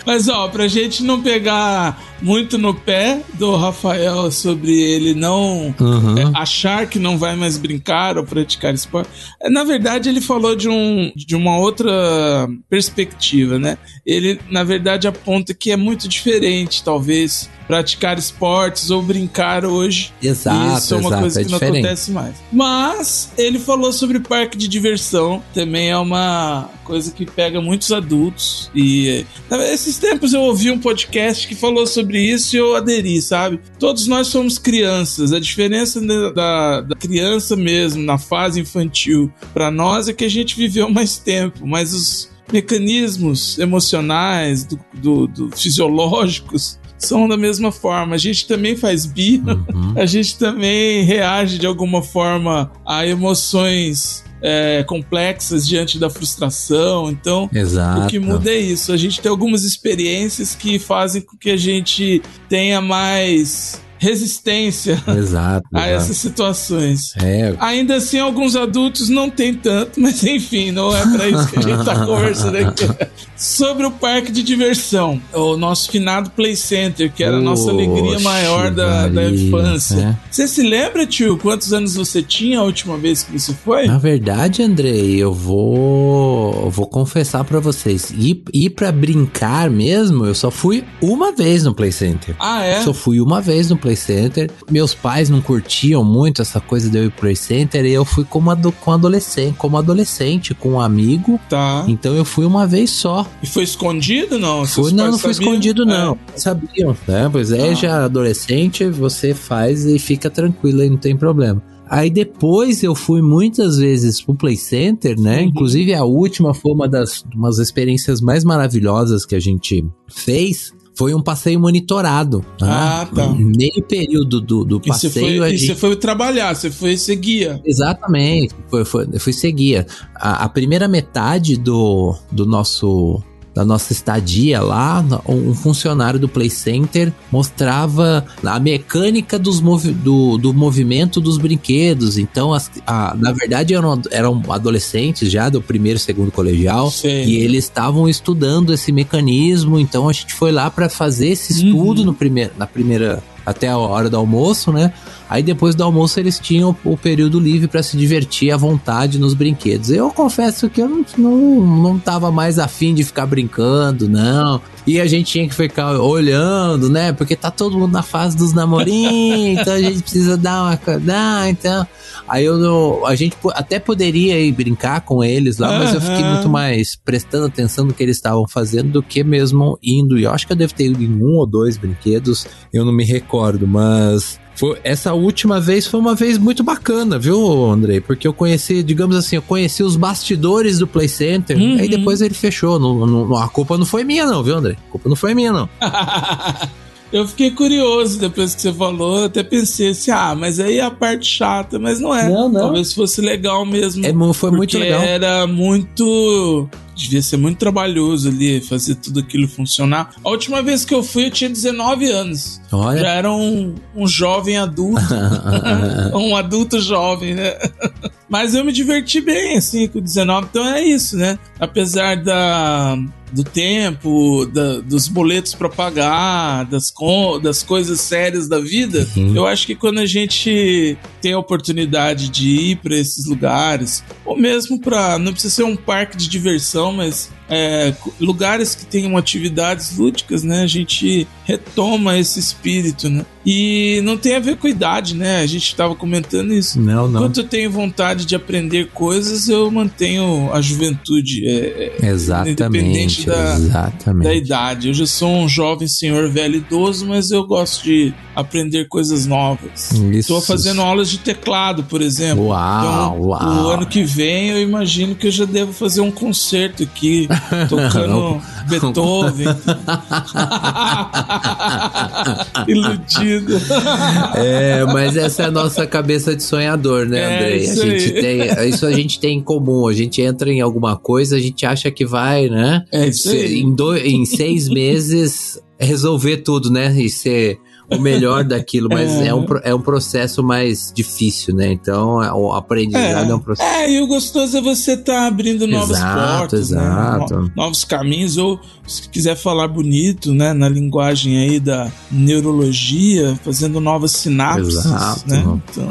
Mas ó, pra gente não pegar muito no pé do Rafael sobre ele não uhum. é, achar que não vai mais brincar ou praticar esporte. Na verdade, ele falou de, um, de uma outra perspectiva, né? Ele, na verdade, aponta que é muito diferente, talvez, praticar esportes ou brincar hoje. Exato, Isso é uma exato, coisa é que não acontece mais. Mas ele falou sobre parque de diversão, também é uma coisa que pega muitos adultos. E esses tempos eu ouvi um podcast que falou sobre isso e eu aderi, sabe? Todos nós somos crianças. A diferença da, da criança mesmo, na fase infantil, para nós é que a gente viveu mais tempo, mas os mecanismos emocionais, do, do, do fisiológicos, são da mesma forma. A gente também faz birra, uhum. a gente também reage de alguma forma a emoções é, complexas diante da frustração. Então, Exato. o que muda é isso. A gente tem algumas experiências que fazem com que a gente tenha mais resistência exato, a exato. essas situações. É. Ainda assim, alguns adultos não tem tanto, mas enfim, não é para isso que a gente tá conversando aqui. Sobre o parque de diversão, o nosso finado Play Center, que era a nossa alegria maior da, da infância. É. Você se lembra, tio, quantos anos você tinha a última vez que você foi? Na verdade, Andrei, eu vou, vou confessar para vocês, ir, ir para brincar mesmo, eu só fui uma vez no Play Center. Ah, é? Só fui uma vez no Play Play Center. Meus pais não curtiam muito essa coisa de eu ir pro Play Center e eu fui como, ado com adolescente, como adolescente, com um amigo. Tá. Então eu fui uma vez só. E foi escondido, não? Fui, não, não foi escondido, não. É. Sabiam, né? Pois é, ah. já adolescente, você faz e fica tranquilo aí, não tem problema. Aí depois eu fui muitas vezes pro Play Center, né? Uhum. Inclusive a última foi uma das umas experiências mais maravilhosas que a gente fez foi um passeio monitorado. Tá? Ah, tá. Meio período do, do passeio. Você foi, gente... você foi trabalhar, você foi ser guia. Exatamente, foi, foi, fui ser guia. A, a primeira metade do, do nosso da nossa estadia lá, um funcionário do Play Center mostrava a mecânica dos movi do, do movimento dos brinquedos. Então, as, a, na verdade, eram, eram adolescentes já do primeiro e segundo colegial Sim. e eles estavam estudando esse mecanismo. Então, a gente foi lá para fazer esse estudo uhum. no primeiro, na primeira até a hora do almoço, né? Aí depois do almoço eles tinham o período livre para se divertir à vontade nos brinquedos. Eu confesso que eu não, não, não tava mais afim de ficar brincando, não. E a gente tinha que ficar olhando, né? Porque tá todo mundo na fase dos namorinhos, então a gente precisa dar uma. Dar, então. Aí eu a gente até poderia ir brincar com eles lá, uhum. mas eu fiquei muito mais prestando atenção no que eles estavam fazendo do que mesmo indo. E eu acho que eu devo ter ido em um ou dois brinquedos, eu não me recordo, mas foi, essa última vez foi uma vez muito bacana, viu, Andrei? Porque eu conheci, digamos assim, eu conheci os bastidores do Play Center, uhum. aí depois ele fechou. Não, não, a culpa não foi minha, não, viu, Andrei? A culpa não foi minha, não. Eu fiquei curioso depois que você falou, até pensei assim, ah, mas aí é a parte chata, mas não é. Não, não. Talvez fosse legal mesmo. É, foi muito legal. era muito devia ser muito trabalhoso ali fazer tudo aquilo funcionar. A última vez que eu fui, eu tinha 19 anos. Olha. Já era um, um jovem adulto. um adulto jovem, né? Mas eu me diverti bem, assim, com 19. Então é isso, né? Apesar da, do tempo, da, dos boletos para pagar, das, das coisas sérias da vida, uhum. eu acho que quando a gente tem a oportunidade de ir para esses lugares, ou mesmo para. Não precisa ser um parque de diversão, mas é, lugares que tenham atividades lúdicas, né? A gente retoma esse espírito, né? E não tem a ver com idade, né? A gente estava comentando isso. Não, não. Enquanto eu tenho vontade de aprender coisas, eu mantenho a juventude. É, é Exatamente, independente da, exatamente. da idade. Eu já sou um jovem senhor velho idoso, mas eu gosto de aprender coisas novas. Estou fazendo aulas de teclado, por exemplo. Uau, então, uau. o ano que vem eu imagino que eu já devo fazer um concerto aqui, tocando Beethoven. Iludido. É, mas essa é a nossa cabeça de sonhador, né, É, Andrei? isso a gente aí. tem, isso a gente tem em comum. A gente entra em alguma coisa, a gente acha que vai, né? É isso se- aí. Em, dois, em seis meses resolver tudo, né? E ser o melhor daquilo, mas É. é, um, é um processo mais difícil, né? Então, é- o aprendizado é, um processo. É, e o gostoso é você estar abrindo novas Exato, portas, exato. Né? No- novos caminhos, ou se quiser falar bonito, né, na linguagem aí da neurologia, fazendo novas sinapses, Exato. né? Então,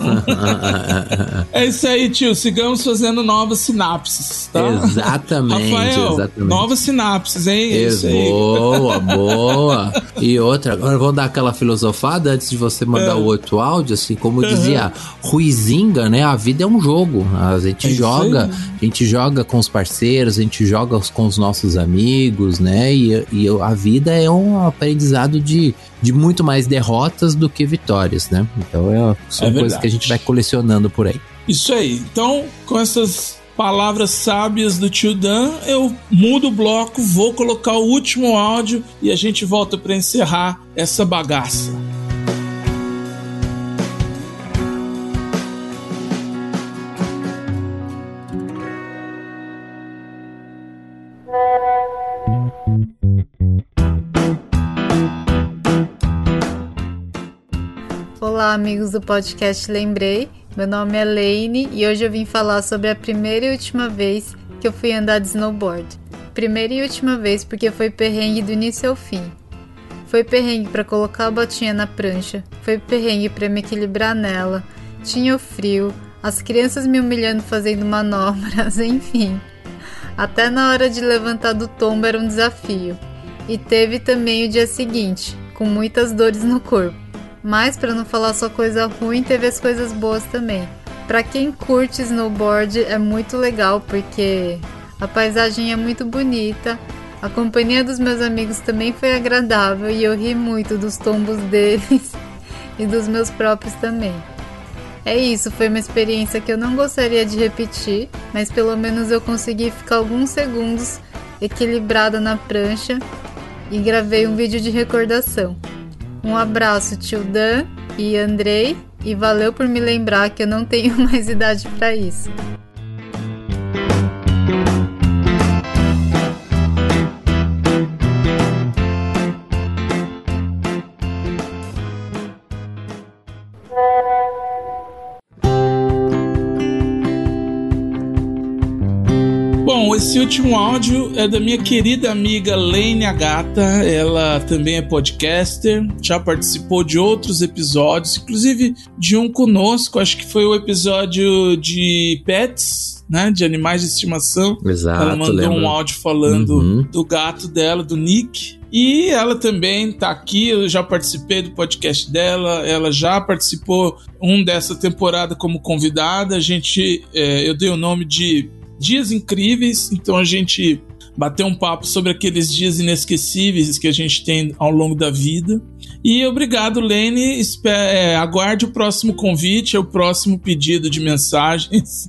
é isso aí, tio, sigamos fazendo novas sinapses, tá? Exatamente, Rafael, exatamente. novas sinapses, hein? É isso aí. Boa, boa. E outra, agora vamos dar aquela filosofada antes de você mandar É. o outro áudio, assim, como Uhum. dizia Ruizinga, né? A vida é um jogo. A gente É joga, a gente joga com os parceiros, a gente joga com os nossos amigos, né? E, e a vida é um aprendizado de, de muito mais derrotas do que vitórias, né? Então é, são É coisas que a gente vai colecionando por aí. Isso aí. Então, com essas palavras sábias do tio Dan, eu mudo o bloco, vou colocar o último áudio e a gente volta para encerrar essa bagaça. Olá, amigos do podcast Lembrei. Meu nome é Lane e hoje eu vim falar sobre a primeira e última vez que eu fui andar de snowboard. Primeira e última vez porque foi perrengue do início ao fim. Foi perrengue para colocar a botinha na prancha, foi perrengue para me equilibrar nela, tinha o frio, as crianças me humilhando fazendo manobras, enfim. Até na hora de levantar do tombo era um desafio. E teve também o dia seguinte, com muitas dores no corpo. Mas para não falar só coisa ruim, teve as coisas boas também. Para quem curte snowboard é muito legal porque a paisagem é muito bonita. A companhia dos meus amigos também foi agradável e eu ri muito dos tombos deles e dos meus próprios também. É isso, foi uma experiência que eu não gostaria de repetir, mas pelo menos eu consegui ficar alguns segundos equilibrada na prancha e gravei um vídeo de recordação. Um abraço, tio Dan e Andrei, e valeu por me lembrar que eu não tenho mais idade para isso. Último áudio é da minha querida amiga Lane Agata. Ela também é podcaster, já participou de outros episódios, inclusive de um conosco, acho que foi o episódio de pets, né? De animais de estimação. Exato, ela mandou lembro. um áudio falando Uhum. do gato dela, do Nick. E ela também tá aqui, eu já participei do podcast dela, ela já participou um dessa temporada como convidada. A gente, é, eu dei o nome de Dias Incríveis, então a gente bateu um papo sobre aqueles dias inesquecíveis que a gente tem ao longo da vida. E obrigado, Lene. É, aguarde o próximo convite, é o próximo pedido de mensagens.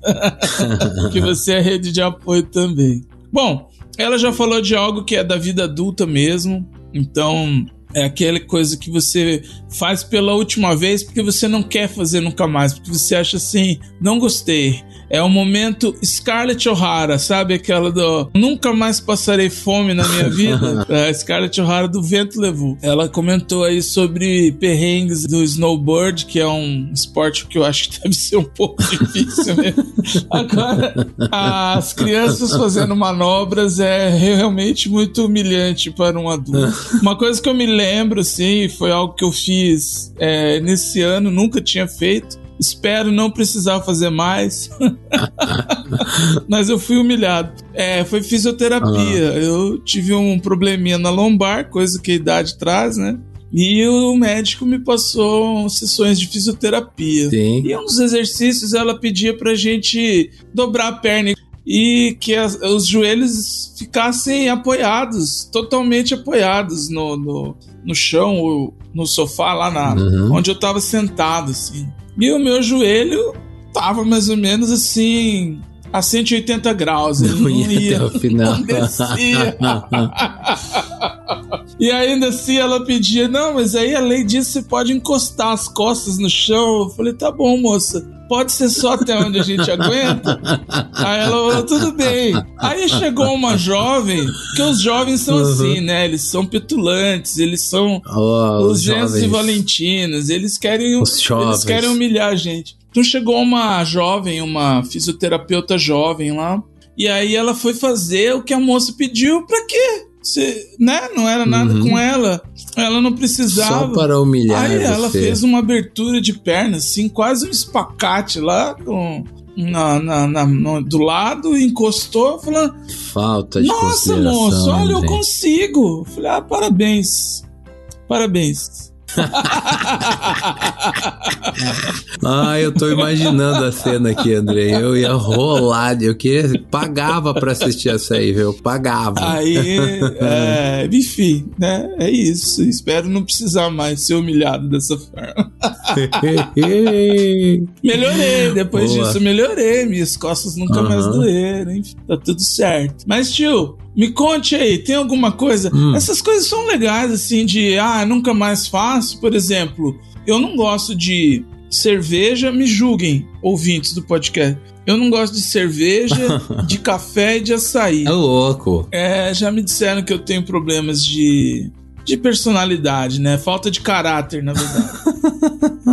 que você é rede de apoio também. Bom, ela já falou de algo que é da vida adulta mesmo, então é aquela coisa que você faz pela última vez porque você não quer fazer nunca mais, porque você acha assim, não gostei. É o momento Scarlett O'Hara, sabe? Aquela do Nunca mais passarei fome na minha vida. É, Scarlett O'Hara do Vento Levou. Ela comentou aí sobre perrengues do snowboard, que é um esporte que eu acho que deve ser um pouco difícil mesmo. Agora, as crianças fazendo manobras é realmente muito humilhante para um adulto. Uma coisa que eu me lembro, assim, foi algo que eu fiz é, nesse ano, nunca tinha feito. Espero não precisar fazer mais. Mas eu fui humilhado. É, foi fisioterapia. Eu tive um probleminha na lombar, coisa que a idade traz, né? E o médico me passou sessões de fisioterapia. Sim. E um dos exercícios ela pedia pra gente dobrar a perna e que as- os joelhos ficassem apoiados, totalmente apoiados no, no, no chão, ou no sofá, lá na, Uhum. onde eu tava sentado, assim. E o meu joelho tava mais ou menos assim, a 180 graus. Ele Não não ia até o final. não descia. E ainda assim ela pedia, não, mas aí além disso você pode encostar as costas no chão. Eu falei, tá bom, moça. Pode ser só até onde a gente aguenta? Aí ela falou, tudo bem. Aí chegou uma jovem, que os jovens são Uhum. assim, né? Eles são petulantes, eles são Ó, os e jovens. Valentinas, eles querem, eles querem humilhar a gente. Então chegou uma jovem, uma fisioterapeuta jovem lá, e aí ela foi fazer o que a moça pediu, pra quê? Você, né? Não era nada Uhum. com ela, ela não precisava. Só para humilhar Aí ela você. fez uma abertura de perna, assim, quase um espacate lá, com, na, na- na- no- do lado, encostou, falando: Falta de Nossa, moço, olha, eu consigo. Falei: Ah, parabéns. Parabéns. Ah, eu tô imaginando a cena aqui, André. Eu ia rolar, eu queria, pagava pra assistir essa aí, viu? Pagava. Aí, é, enfim, né? É isso. Espero não precisar mais ser humilhado dessa forma. Melhorei, depois Boa. disso melhorei. Minhas costas nunca Aham. mais doeram, enfim, tá tudo certo. Mas, tio, me conte aí, tem alguma coisa? Hum. Essas coisas são legais, assim, de, ah, nunca mais faço. Por exemplo, eu não gosto de cerveja, me julguem, ouvintes do podcast. Eu não gosto de cerveja, de café e de açaí. É louco. É, já me disseram que eu tenho problemas de, de personalidade, né? Falta de caráter, na verdade.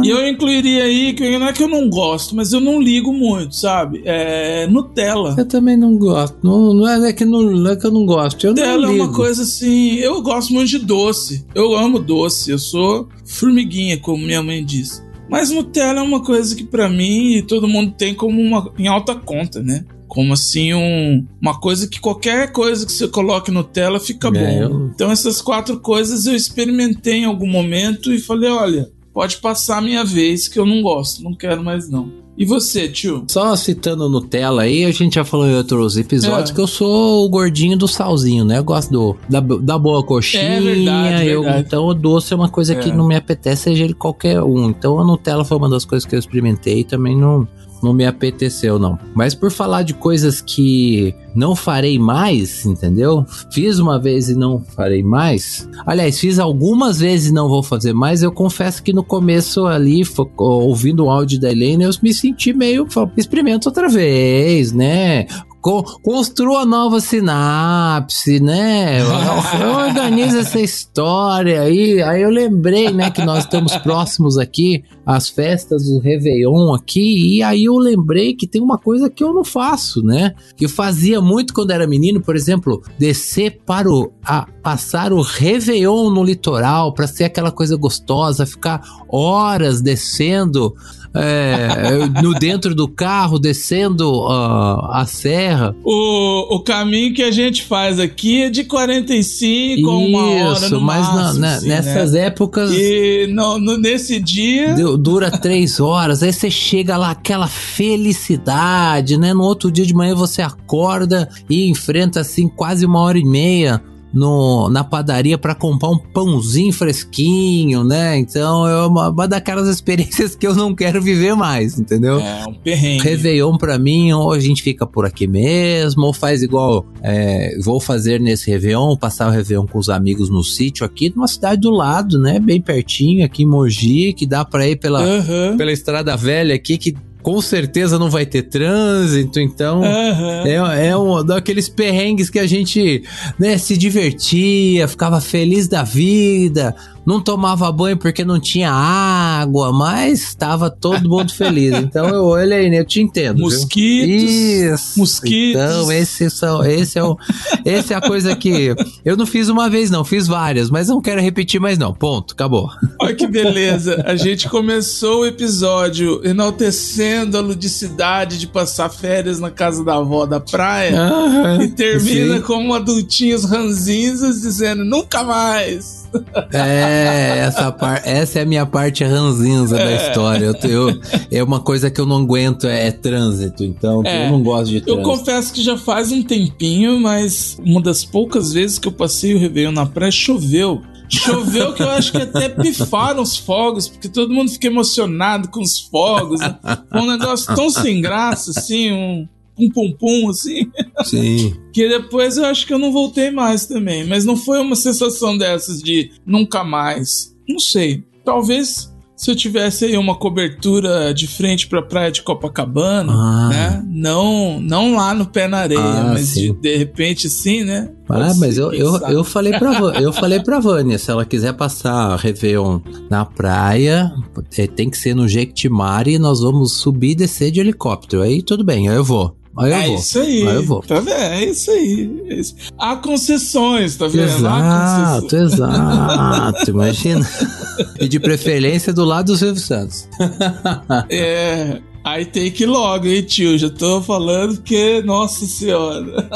e eu incluiria aí, que não é que eu não gosto, mas eu não ligo muito, sabe? É Nutella. Eu também não gosto. Não, não, é que não, não é que eu não gosto. Eu Nutella não é ligo. uma coisa assim. Eu gosto muito de doce. Eu amo doce. Eu sou formiguinha, como minha mãe diz. Mas Nutella é uma coisa que pra mim todo mundo tem como uma em alta conta, né? Como assim um, uma coisa que qualquer coisa que você coloque Nutella fica É, bom. eu- Então essas quatro coisas eu experimentei em algum momento e falei, olha, pode passar a minha vez que eu não gosto, não quero mais não. E você, tio? Só citando Nutella aí, a gente já falou em outros episódios É. que eu sou o gordinho do salzinho, né? Eu gosto do, da, da boa coxinha. É verdade, eu- verdade. então o doce é uma coisa que É. não me apetece, seja ele qualquer um. Então a Nutella foi uma das coisas que eu experimentei e também não, não me apeteceu, não. Mas por falar de coisas que não farei mais, entendeu? Fiz uma vez e não farei mais. Aliás, fiz algumas vezes e não vou fazer mais. Eu confesso que no começo ali, ouvindo o áudio da Helena, eu me senti meio. falei, Experimenta outra vez, né? Co- Construa nova sinapse, né? Organiza essa história aí. Aí eu lembrei, né, que nós estamos próximos aqui às festas do Réveillon aqui. E aí eu lembrei que tem uma coisa que eu não faço, né? Que eu fazia muito quando era menino, por exemplo, descer para o. A, passar o Réveillon no litoral para ser aquela coisa gostosa, ficar horas descendo é, no dentro do carro, descendo ah, a serra. O, o caminho que a gente faz aqui é de 45 a uma hora no mas na- máximo, na- assim, nessas né? épocas E no, no- nesse dia... deu- dura três horas, aí você chega lá, aquela felicidade, né? No outro dia de manhã você acorda e enfrenta assim quase uma hora e meia. No, na padaria para comprar um pãozinho fresquinho, né? Então é uma, uma daquelas experiências que eu não quero viver mais, entendeu? É, um perrengue. Réveillon pra mim, ou a gente fica por aqui mesmo, ou faz igual é, vou fazer nesse Réveillon, passar o Réveillon com os amigos no sítio aqui, numa cidade do lado, né? Bem pertinho, aqui em Mogi, que dá pra ir pela, Aham, pela estrada velha aqui, que com certeza não vai ter trânsito, então. aham. É, é um daqueles perrengues que a gente né, se divertia, ficava feliz da vida, não tomava banho porque não tinha água, mas estava todo mundo feliz. Então eu olhei, né, eu te entendo. viu? Mosquitos. Isso. mosquitos. Então, esse, são, esse, é o, esse é a coisa que. Eu não fiz uma vez, não, fiz várias, mas não quero repetir mais, não. Ponto, acabou. Olha que beleza. A gente começou o episódio enaltecendo a ludicidade de passar férias na casa da avó da praia. E termina Sim. como adultinhos ranzinzas dizendo nunca mais. É, essa, par, essa é a minha parte ranzinza da história. Eu, eu- é uma coisa que eu não aguento, é, trânsito. Então, É, eu não gosto de Eu trânsito. confesso que já faz um tempinho, mas uma das poucas vezes que eu passei o Réveillon na praia, choveu. Choveu que eu acho que até pifaram os fogos, porque todo mundo fica emocionado com os fogos. né? Um negócio tão sem graça, assim, um um pum-pum, assim, Sim. que depois eu acho que eu não voltei mais também. Mas não foi uma sensação dessas de nunca mais. Não sei. Talvez se eu tivesse aí uma cobertura de frente pra praia de Copacabana, Ah. né? Não, não lá no pé na areia, Ah, mas de, de repente sim, né? Ah, mas eu, eu, eu, falei pra, Va- eu falei pra Vânia, se ela quiser passar Réveillon na praia, eh, tem que ser no Jequitimari e nós vamos subir e descer de helicóptero. Aí tudo bem, aí eu vou. Aí eu é vou. isso aí. Aí eu vou. Tá vendo? É isso aí. É isso. Há concessões, tá vendo? Exato, exato, imagina. E de preferência do lado do Silvio Santos. É. Aí tem que ir logo, hein, tio? Já tô falando que, nossa senhora.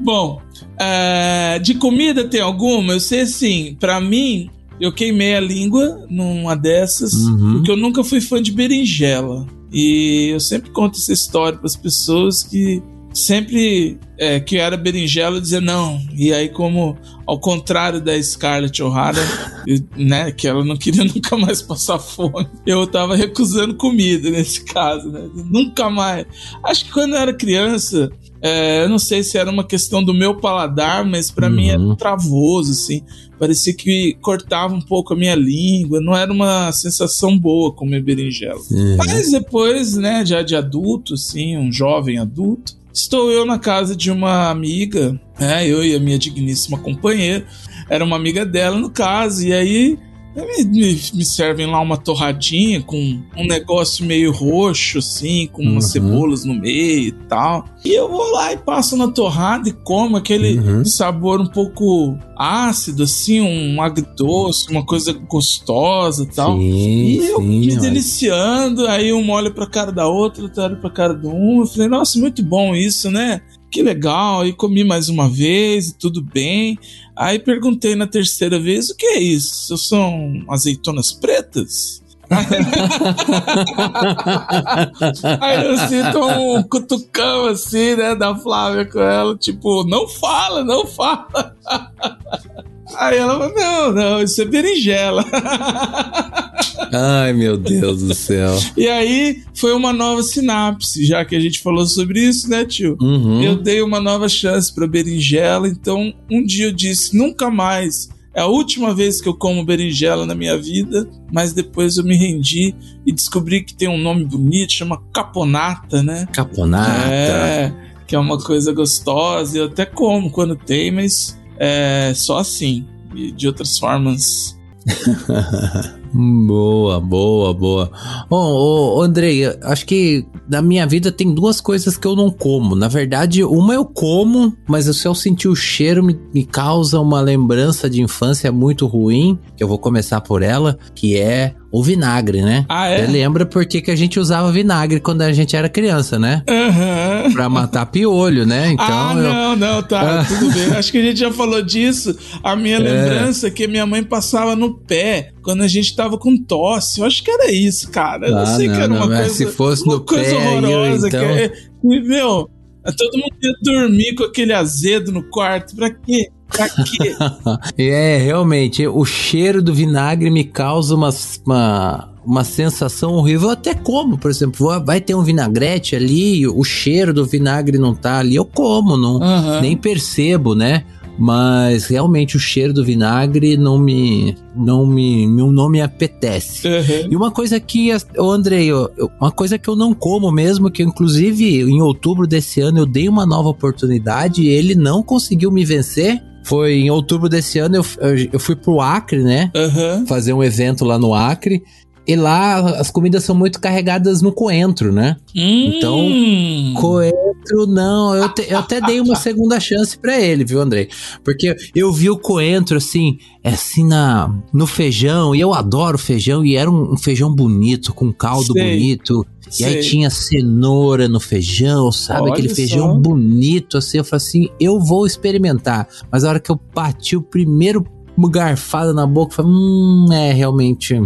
Bom, é, de comida tem alguma? Eu sei assim, pra mim, eu queimei a língua numa dessas, Uhum. porque eu nunca fui fã de berinjela. E eu sempre conto essa história pras pessoas que sempre é, que eu era berinjela dizia não. E aí, como ao contrário da Scarlett O'Hara, né, que ela não queria nunca mais passar fome, eu tava recusando comida nesse caso, né? Nunca mais. Acho que quando eu era criança, é, eu não sei se era uma questão do meu paladar, mas pra mim era Uhum. travoso, assim. Parecia que cortava um pouco a minha língua, não era uma sensação boa comer berinjela. Uhum. Mas depois, né, já de adulto, assim, um jovem adulto, estou eu na casa de uma amiga, né, eu e a minha digníssima companheira, era uma amiga dela no caso, e aí me, me- me servem lá uma torradinha com um negócio meio roxo, assim, com umas Uhum. cebolas no meio e tal. E eu vou lá e passo na torrada e como aquele Uhum. sabor um pouco ácido, assim, um agridoce, uma coisa gostosa e tal. Sim, E eu sim, me olha. deliciando, aí um olha pra cara da outra, outro olha pra cara do um. Eu falei, nossa, muito bom isso, né? Que legal. Aí comi mais uma vez e tudo bem. Aí perguntei na terceira vez, o que é isso? São azeitonas pretas? Aí eu sinto um cutucão assim, né, da Flávia com ela, tipo, não fala, não fala. Aí ela falou, não, não, isso é berinjela. Ai, meu Deus do céu. E aí foi uma nova sinapse, já que a gente falou sobre isso, né, tio? Uhum. Eu dei uma nova chance pra berinjela, então um dia eu disse, nunca mais. É a última vez que eu como berinjela na minha vida, mas depois eu me rendi e descobri que tem um nome bonito, chama caponata, né? Caponata. É, que é uma coisa gostosa. Eu até como quando tem, mas é só assim. E de outras formas. Boa, boa, boa. Bom, ô, Andrei, acho que na minha vida tem duas coisas que eu não como. Na verdade, uma eu como, mas se eu sentir o cheiro me, me causa uma lembrança de infância muito ruim, que eu vou começar por ela, que é o vinagre, né? Ah, é? Você lembra por que, que a gente usava vinagre quando a gente era criança, né? Aham. Pra matar piolho, né? Então ah, eu... não, não, tá, Ah. tudo bem. Acho que a gente já falou disso. A minha lembrança é que minha mãe passava no pé quando a gente tava com tosse. Eu acho que era isso, cara. Eu não Ah, sei que não, era uma não, mas coisa. se fosse uma no pé horrorosa. então- que é- e, meu, todo mundo ia dormir com aquele azedo no quarto. Pra quê? Pra quê? É, realmente, o cheiro do vinagre me causa uma, uma, uma sensação horrível. Eu até como, por exemplo, vai ter um vinagrete ali, o cheiro do vinagre não tá ali, eu como, não, Aham. nem percebo, né? Mas realmente o cheiro do vinagre não me não me não, não me apetece. Aham. E uma coisa que, ô Andrei, eu- uma coisa que eu não como mesmo, que inclusive em outubro desse ano eu dei uma nova oportunidade e ele não conseguiu me vencer. Foi em outubro desse ano, eu, eu, eu fui pro Acre, né? Aham. Fazer um evento lá no Acre. E lá as comidas são muito carregadas no coentro, né? Então, Hum. Coentro, não. Eu, te- eu até dei uma segunda chance pra ele, viu, Andrei? Porque eu vi o coentro assim, é assim na, no feijão, e eu adoro feijão, e era um, um feijão bonito, com caldo Sei. bonito. E aí tinha cenoura no feijão, sabe? Olha Aquele só. feijão bonito, assim. Eu falei assim, eu vou experimentar. Mas a hora que eu bati o primeiro garfada na boca, falei, hum, é, realmente.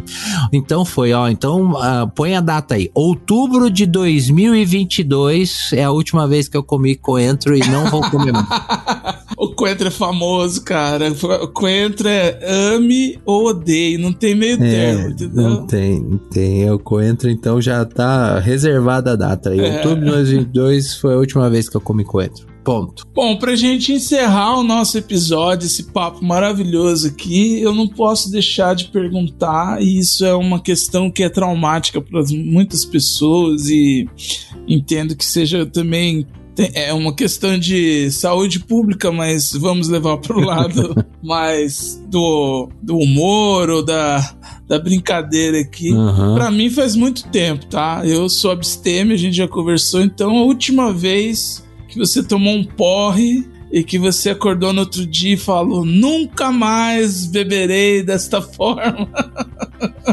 Então foi, ó. Então ah, põe a data aí. Outubro de 2022 é a última vez que eu comi coentro e não vou comer mais. o coentro é famoso, cara. O coentro é ame ou odeie, não tem meio termo, entendeu? É, não tem, não tem. O coentro, então, já tá reservada a data. E É. outubro de 2022 foi a última vez que eu comi coentro. Ponto. Bom, pra gente encerrar o nosso episódio, esse papo maravilhoso aqui, eu não posso deixar de perguntar, e isso é uma questão que é traumática para muitas pessoas, e entendo que seja também. É uma questão de saúde pública, mas vamos levar pro lado mais do, do humor ou da, da brincadeira aqui. Aham. Pra mim faz muito tempo, tá? Eu sou abstêmio, a gente já conversou. Então, a última vez que você tomou um porre e que você acordou no outro dia e falou: Nunca mais beberei desta forma.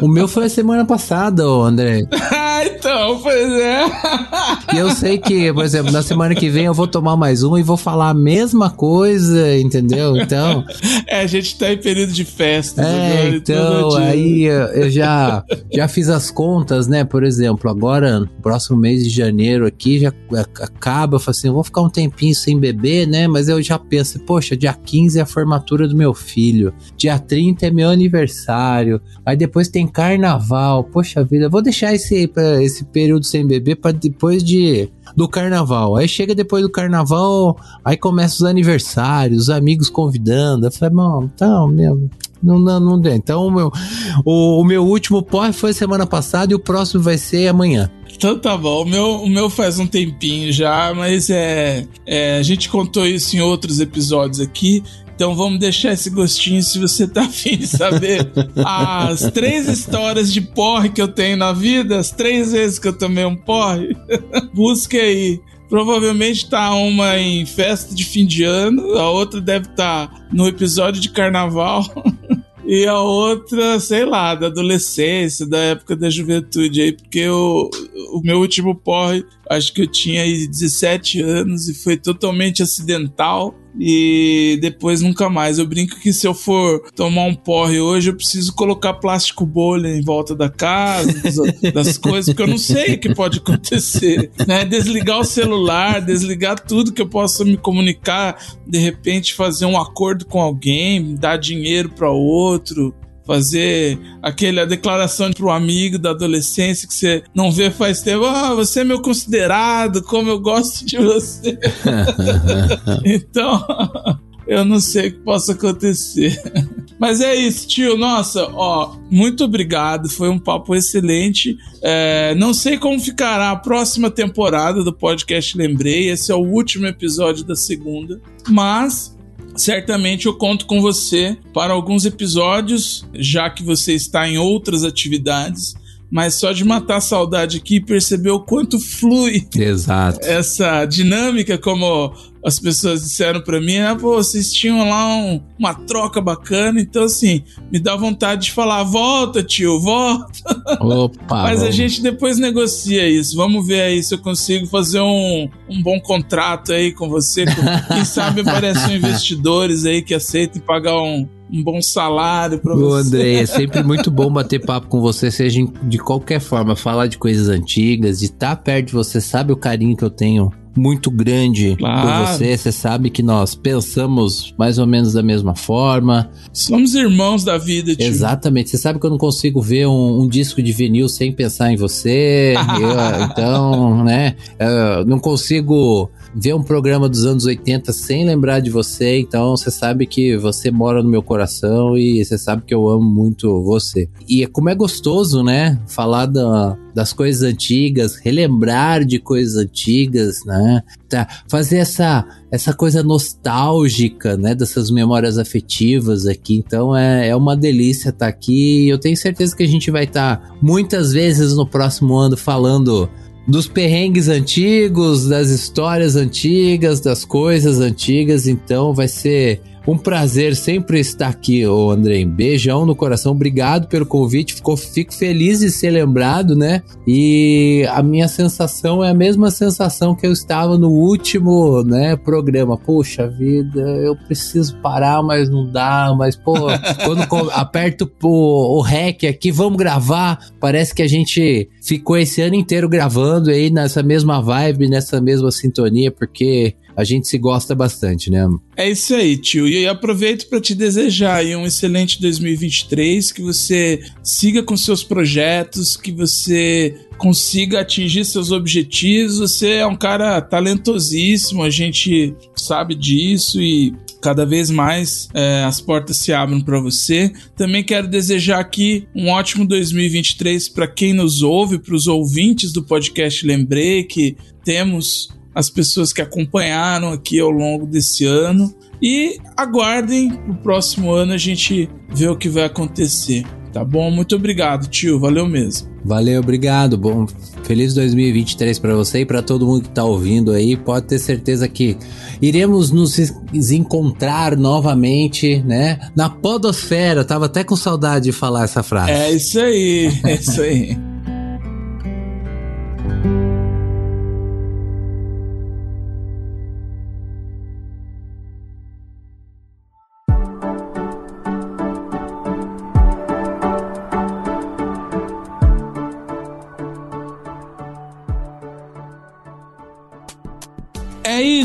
O meu foi a semana passada, André. ah, então, pois é. E eu sei que, por exemplo, na semana que vem eu vou tomar mais um e vou falar a mesma coisa, entendeu? Então, é, a gente tá em período de festas é, então, aí eu eu já, já fiz as contas, né? Por exemplo, agora, próximo mês de janeiro aqui, já acaba, eu falo assim, eu vou ficar um tempinho sem beber, né? Mas eu já penso, poxa, dia 15 é a formatura do meu filho, dia 30 é meu aniversário, aí depois tem carnaval, poxa vida, eu vou deixar esse, pra- esse período sem beber para depois de do carnaval. Aí chega depois do carnaval, aí começa os aniversários, os amigos convidando. Eu falei, então, meu, não, não, não deu. Então, o meu, o, o meu último porre foi semana passada e o próximo vai ser amanhã. Então tá bom, o meu, o meu faz um tempinho já, mas é, é, A gente contou isso em outros episódios aqui. Então vamos deixar esse gostinho se você tá afim de saber as três histórias de porre que eu tenho na vida, as três vezes que eu tomei um porre. Busque aí. Provavelmente tá uma em festa de fim de ano, a outra deve estar no episódio de carnaval. E a outra, sei lá, da adolescência, da época da juventude aí, porque o, o meu último porre, acho que eu tinha aí 17 anos e foi totalmente acidental. E depois nunca mais. Eu brinco que se eu for tomar um porre hoje, eu preciso colocar plástico bolha em volta da casa, das, das coisas, porque eu não sei o que pode acontecer. Né? Desligar o celular, desligar tudo que eu possa me comunicar, de repente fazer um acordo com alguém, dar dinheiro para outro, fazer aquela declaração pro amigo da adolescência que você não vê faz tempo. Ah, você é meu considerado, como eu gosto de você. então, eu não sei o que possa acontecer. Mas é isso, tio. Nossa, ó, muito obrigado. Foi um papo excelente. É, não sei como ficará a próxima temporada do podcast Lembrei. Esse é o último episódio da segunda. Mas certamente eu conto com você para alguns episódios, já que você está em outras atividades. Mas só de matar a saudade aqui e perceber o quanto flui Exato. essa dinâmica, como as pessoas disseram pra mim, ah, pô, vocês tinham lá um- uma troca bacana, então assim, me dá vontade de falar, volta, tio, volta. Opa. Mas a vamos. gente depois negocia isso. Vamos ver aí se eu consigo fazer um, um bom contrato aí com você. Com- Quem sabe aparecem investidores aí que aceitem pagar um, um bom salário pra Ô, você. André, é sempre muito bom bater papo com você, seja de qualquer forma, falar de coisas antigas, de estar perto de você, sabe o carinho que eu tenho muito grande Claro. por você, você sabe que nós pensamos mais ou menos da mesma forma. Somos irmãos da vida, tio. Exatamente, você sabe que eu não consigo ver um, um disco de vinil sem pensar em você, eu, então, né, eu não consigo ver um programa dos anos 80 sem lembrar de você, então você sabe que você mora no meu coração e você sabe que eu amo muito você. E como é gostoso, né, falar da, das coisas antigas, relembrar de coisas antigas, né? Tá, fazer essa, essa coisa nostálgica, né? Dessas memórias afetivas aqui. Então é, é uma delícia estar tá aqui. Eu tenho certeza que a gente vai estar tá, muitas vezes no próximo ano falando dos perrengues antigos, das histórias antigas, das coisas antigas. Então vai ser um prazer sempre estar aqui, ô André. Beijão no coração, obrigado pelo convite. Ficou, fico feliz de ser lembrado, né? E a minha sensação é a mesma sensação que eu estava no último, né, programa. Poxa vida, eu preciso parar, mas não dá. Mas, pô, quando aperto o, o REC aqui, vamos gravar. Parece que a gente ficou esse ano inteiro gravando aí nessa mesma vibe, nessa mesma sintonia, porque a gente se gosta bastante, né? É isso aí, tio. E aproveito para te desejar um excelente 2023, que você siga com seus projetos, que você consiga atingir seus objetivos. Você é um cara talentosíssimo, a gente sabe disso e cada vez mais é, as portas se abrem para você. Também quero desejar aqui um ótimo 2023 para quem nos ouve, para os ouvintes do podcast Lembrei que temos as pessoas que acompanharam aqui ao longo desse ano. E aguardem o próximo ano a gente ver o que vai acontecer. Tá bom? Muito obrigado, tio. Valeu mesmo. Valeu, obrigado. Bom, feliz 2023 para você e para todo mundo que tá ouvindo aí. Pode ter certeza que iremos nos encontrar novamente, né? Na podosfera. tava até com saudade de falar essa frase. É isso aí. É isso aí.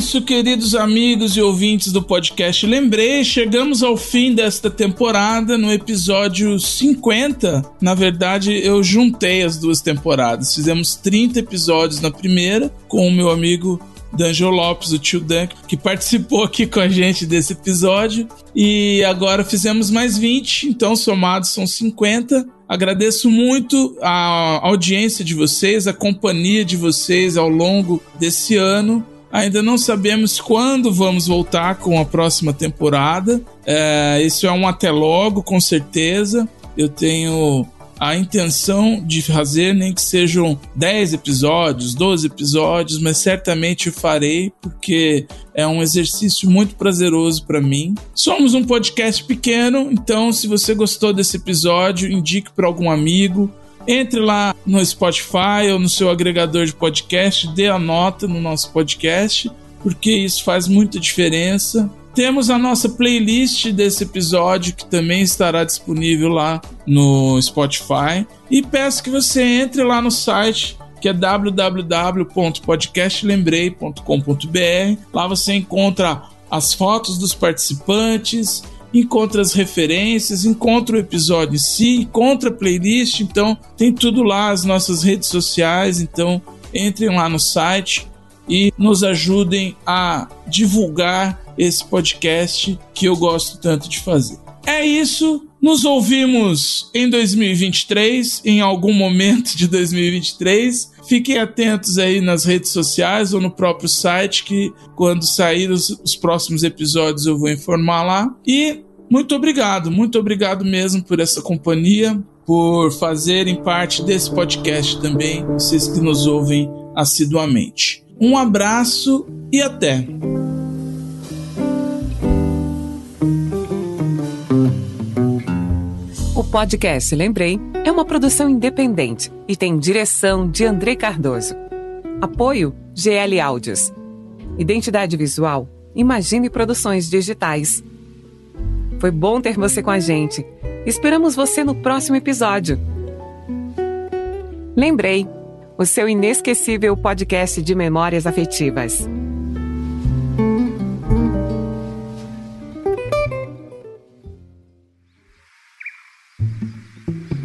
isso, queridos amigos e ouvintes do podcast Lembrei, chegamos ao fim desta temporada, no episódio 50. Na verdade, eu juntei as duas temporadas. Fizemos 30 episódios na primeira, com o meu amigo D'Angelo Lopes, o tio Dan, que participou aqui com a gente desse episódio. E agora fizemos mais 20, então somados são 50. Agradeço muito a audiência de vocês, a companhia de vocês ao longo desse ano. Ainda não sabemos quando vamos voltar com a próxima temporada. É, isso é um até logo, com certeza. Eu tenho a intenção de fazer, nem que sejam 10 episódios, 12 episódios, mas certamente farei, porque é um exercício muito prazeroso para mim. Somos um podcast pequeno, então se você gostou desse episódio, indique para algum amigo, entre lá no Spotify ou no seu agregador de podcast, dê a nota no nosso podcast, porque isso faz muita diferença. Temos a nossa playlist desse episódio que também estará disponível lá no Spotify. E peço que você entre lá no site que é www.podcastlembrei.com.br. Lá você encontra as fotos dos participantes, encontra as referências, encontra o episódio em si, encontra a playlist, então tem tudo lá, as nossas redes sociais, então entrem lá no site e nos ajudem a divulgar esse podcast que eu gosto tanto de fazer. É isso, nos ouvimos em 2023, em algum momento de 2023. Fiquem atentos aí nas redes sociais ou no próprio site, que quando sair os, os próximos episódios eu vou informar lá. E muito obrigado, muito obrigado mesmo por essa companhia, por fazerem parte desse podcast também, vocês que nos ouvem assiduamente. Um abraço e até! Podcast Lembrei é uma produção independente e tem direção de André Cardoso. Apoio GL Áudios. Identidade visual Imagine Produções Digitais. Foi bom ter você com a gente. Esperamos você no próximo episódio. Lembrei, o seu inesquecível podcast de memórias afetivas.